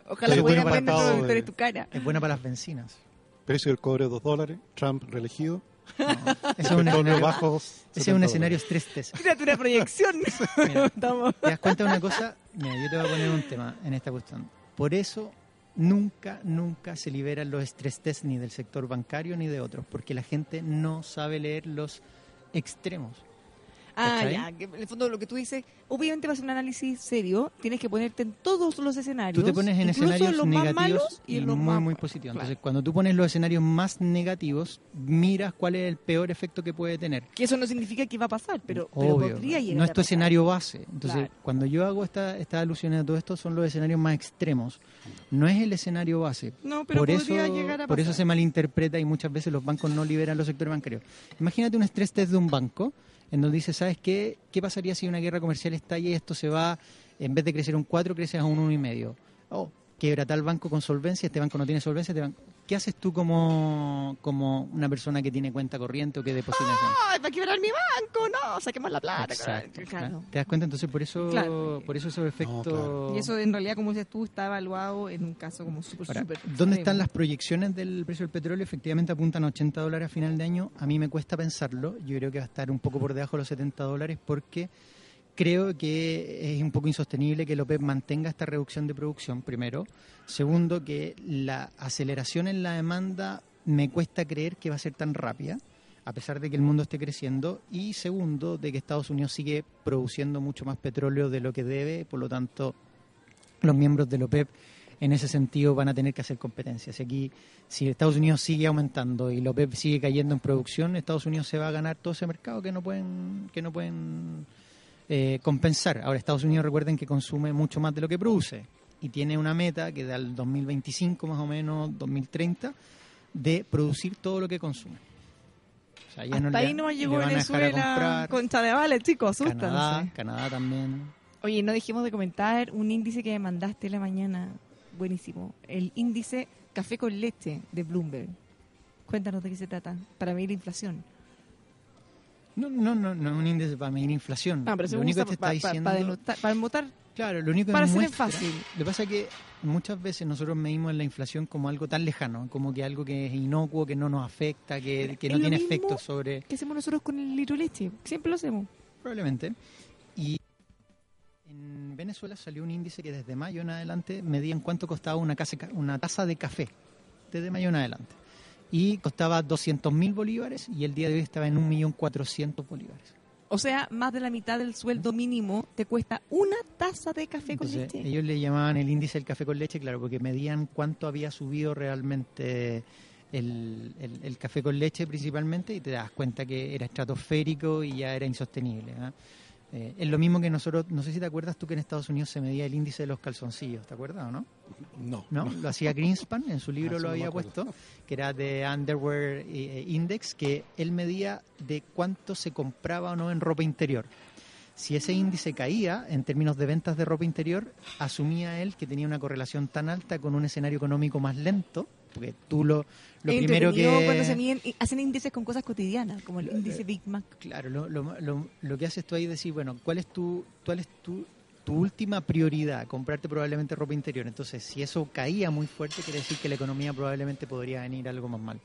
Speaker 1: Ojalá
Speaker 2: bueno, para
Speaker 1: todo
Speaker 2: todo,
Speaker 1: de tu cara.
Speaker 3: Es buena para las bencinas.
Speaker 2: precio del cobre 2 dólares, Trump reelegido,
Speaker 3: Ese es un
Speaker 2: petróleo
Speaker 3: escenario,
Speaker 2: bajo.
Speaker 3: ese es
Speaker 2: 70
Speaker 3: un escenario stress test.
Speaker 1: Tírate una proyección. <laughs>
Speaker 3: Mira. <laughs>
Speaker 1: Estamos-
Speaker 3: ¿Te das cuenta de una cosa? Mira, yo te voy a poner un tema en esta cuestión. Por eso nunca, nunca se liberan los test ni del sector bancario ni de otros, porque la gente no sabe leer los extremos.
Speaker 1: Ah,
Speaker 3: ¿Cachai?
Speaker 1: ya, que en el fondo lo que tú dices, obviamente vas a un análisis serio, tienes que ponerte en todos los escenarios.
Speaker 3: Tú te pones en escenarios
Speaker 1: los más
Speaker 3: negativos
Speaker 1: malos y en los
Speaker 3: muy,
Speaker 1: más
Speaker 3: muy positivos.
Speaker 1: Claro.
Speaker 3: Entonces, cuando tú pones los escenarios más negativos, miras cuál es el peor efecto que puede tener.
Speaker 1: Que eso no significa que va a pasar, pero, pero
Speaker 3: Obvio,
Speaker 1: podría llegar
Speaker 3: no es tu
Speaker 1: pasar.
Speaker 3: escenario base. Entonces,
Speaker 1: Claro.
Speaker 3: cuando yo hago esta, estas alusiones a todo esto, son los escenarios más extremos. No es el escenario base.
Speaker 1: No, pero
Speaker 3: por eso,
Speaker 1: podría llegar a
Speaker 3: por eso
Speaker 1: pasar.
Speaker 3: se malinterpreta y muchas veces los bancos no liberan los sectores bancarios. Imagínate un estrés test de un banco en donde dice, ¿sabes qué? ¿Qué pasaría si una guerra comercial estalla y esto se va, en vez de crecer un 4, crece a un 1,5? Oh, quiebra tal banco con solvencia, este banco no tiene solvencia, este banco... ¿Qué haces tú como, como una persona que tiene cuenta corriente o que deposita?
Speaker 1: ¡Ay, va a quebrar mi banco! No, saquemos la plata.
Speaker 3: Exacto.
Speaker 1: Claro.
Speaker 3: ¿Te das cuenta? Entonces, por eso,
Speaker 1: Claro.
Speaker 3: por eso esos efectos...
Speaker 2: claro.
Speaker 1: Y eso en realidad, como dices tú, está evaluado en un caso como súper, súper
Speaker 3: ¿Dónde están las proyecciones del precio del petróleo? Efectivamente apuntan a 80 dólares a final de año. A mí me cuesta pensarlo. Yo creo que va a estar un poco por debajo de los 70 dólares porque creo que es un poco insostenible que el OPEP mantenga esta reducción de producción, primero. Segundo, que la aceleración en la demanda me cuesta creer que va a ser tan rápida. a pesar de que el mundo esté creciendo, y segundo, de que Estados Unidos sigue produciendo mucho más petróleo de lo que debe, por lo tanto, los miembros del OPEP en ese sentido van a tener que hacer competencias. Aquí, si Estados Unidos sigue aumentando y la OPEP sigue cayendo en producción, Estados Unidos se va a ganar todo ese mercado que no pueden, que no pueden eh, compensar. Ahora, Estados Unidos recuerden que consume mucho más de lo que produce y tiene una meta que da al 2025 más o menos, 2030, de producir todo lo que consume.
Speaker 1: O sea, ya Hasta no ahí no llegó Venezuela concha de vale, chicos,
Speaker 3: Canadá, Canadá también.
Speaker 1: Oye, no dejemos de comentar un índice que me mandaste la mañana, buenísimo, el índice café con leche de Bloomberg. Cuéntanos de qué se trata, para medir inflación.
Speaker 3: No, no, no, no es un índice para medir inflación.
Speaker 1: Pero lo único que te está diciendo... Para, para,
Speaker 3: Claro, lo único que Para ser fácil. Lo que pasa es que muchas veces nosotros medimos la inflación como algo tan lejano, como que algo que es inocuo, que no nos afecta, que, que no tiene efecto sobre...
Speaker 1: ¿Qué hacemos nosotros con el litro leche? Siempre lo hacemos.
Speaker 3: Probablemente. Y en Venezuela salió un índice que desde mayo en adelante medía en cuánto costaba una, casa, una taza de café. Desde mayo en adelante. Y costaba 200 mil bolívares y el día de hoy estaba en 1.400.000 bolívares.
Speaker 1: O sea, más de la mitad del sueldo mínimo te cuesta una taza de café con leche.
Speaker 3: Ellos le llamaban el índice del café con leche, claro, porque medían cuánto había subido realmente el, café con leche principalmente y te das cuenta que era estratosférico y ya era insostenible. ¿ah? Eh, es lo mismo que nosotros, no sé si te acuerdas tú que en Estados Unidos se medía el índice de los calzoncillos, ¿te acuerdas o no?
Speaker 2: No.
Speaker 3: ¿No? Lo hacía Greenspan, en su libro ah, lo había puesto, que era de Underwear eh, Index, que él medía de cuánto se compraba o no en ropa interior. Si ese índice caía en términos de ventas de ropa interior, asumía él que tenía una correlación tan alta con un escenario económico más lento, porque tú lo, lo primero que...
Speaker 1: cuando se miden, hacen índices con cosas cotidianas, como el índice Big Mac.
Speaker 3: Claro, lo, lo, lo, que haces tú ahí es decir, bueno, ¿cuál es tu, cuál es tu, tu última prioridad? Comprarte probablemente ropa interior. Entonces, si eso caía muy fuerte, quiere decir que la economía probablemente podría venir algo más mal.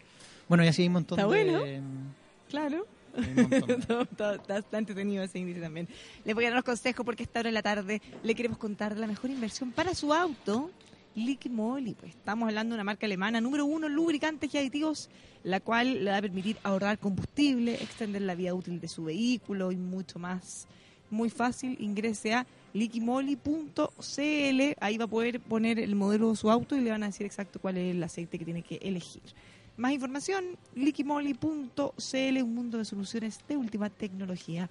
Speaker 3: Bueno, y así hay un montón
Speaker 1: Está
Speaker 3: de...
Speaker 1: Bueno. Claro. <laughs> está, está, entretenido ese índice también. Le voy a dar unos consejos porque esta hora de la tarde le queremos contar la mejor inversión para su auto. Liqui Moly, pues estamos hablando de una marca alemana número uno, lubricantes y aditivos, la cual le va a permitir ahorrar combustible, extender la vida útil de su vehículo y mucho más. Muy fácil, ingrese a liquimoli.cl, ahí va a poder poner el modelo de su auto y le van a decir exacto cuál es el aceite que tiene que elegir. Más información, liquimoli.cl, un mundo de soluciones de última tecnología.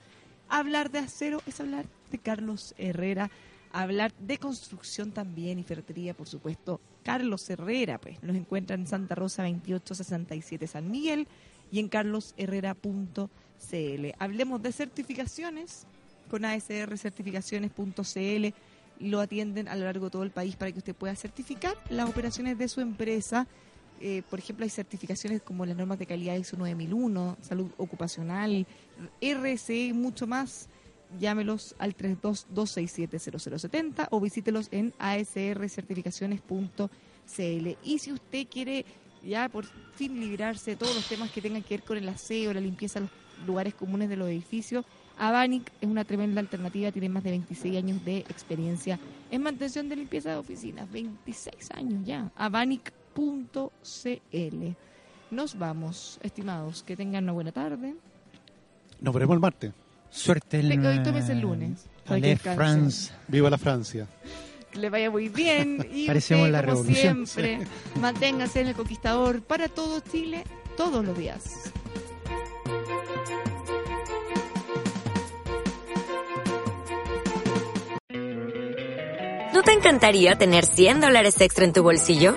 Speaker 1: Hablar de acero es hablar de Carlos Herrera, hablar de construcción también y ferretería, por supuesto. Carlos Herrera, pues nos encuentra en Santa Rosa 2867 San Miguel y en carlosherrera.cl. Hablemos de certificaciones con asrcertificaciones.cl lo atienden a lo largo de todo el país para que usted pueda certificar las operaciones de su empresa eh, por ejemplo, hay certificaciones como las normas de calidad ISO 9001, salud ocupacional, RCE y mucho más. Llámelos al 322670070 o visítelos en asrcertificaciones.cl. Y si usted quiere ya por fin librarse de todos los temas que tengan que ver con el aseo, la limpieza los lugares comunes de los edificios, Avanic es una tremenda alternativa, tiene más de 26 años de experiencia en mantención de limpieza de oficinas, 26 años ya. Avanic cl Nos vamos, estimados, que tengan una buena tarde.
Speaker 2: Nos veremos el martes.
Speaker 3: Suerte el,
Speaker 1: el lunes.
Speaker 3: France.
Speaker 2: Viva la Francia.
Speaker 1: Que le vaya muy bien. <laughs> Y
Speaker 3: Parecemos la
Speaker 1: como siempre, <laughs> manténgase en el conquistador para todo Chile todos los días.
Speaker 4: ¿No te encantaría tener 100 dólares extra en tu bolsillo?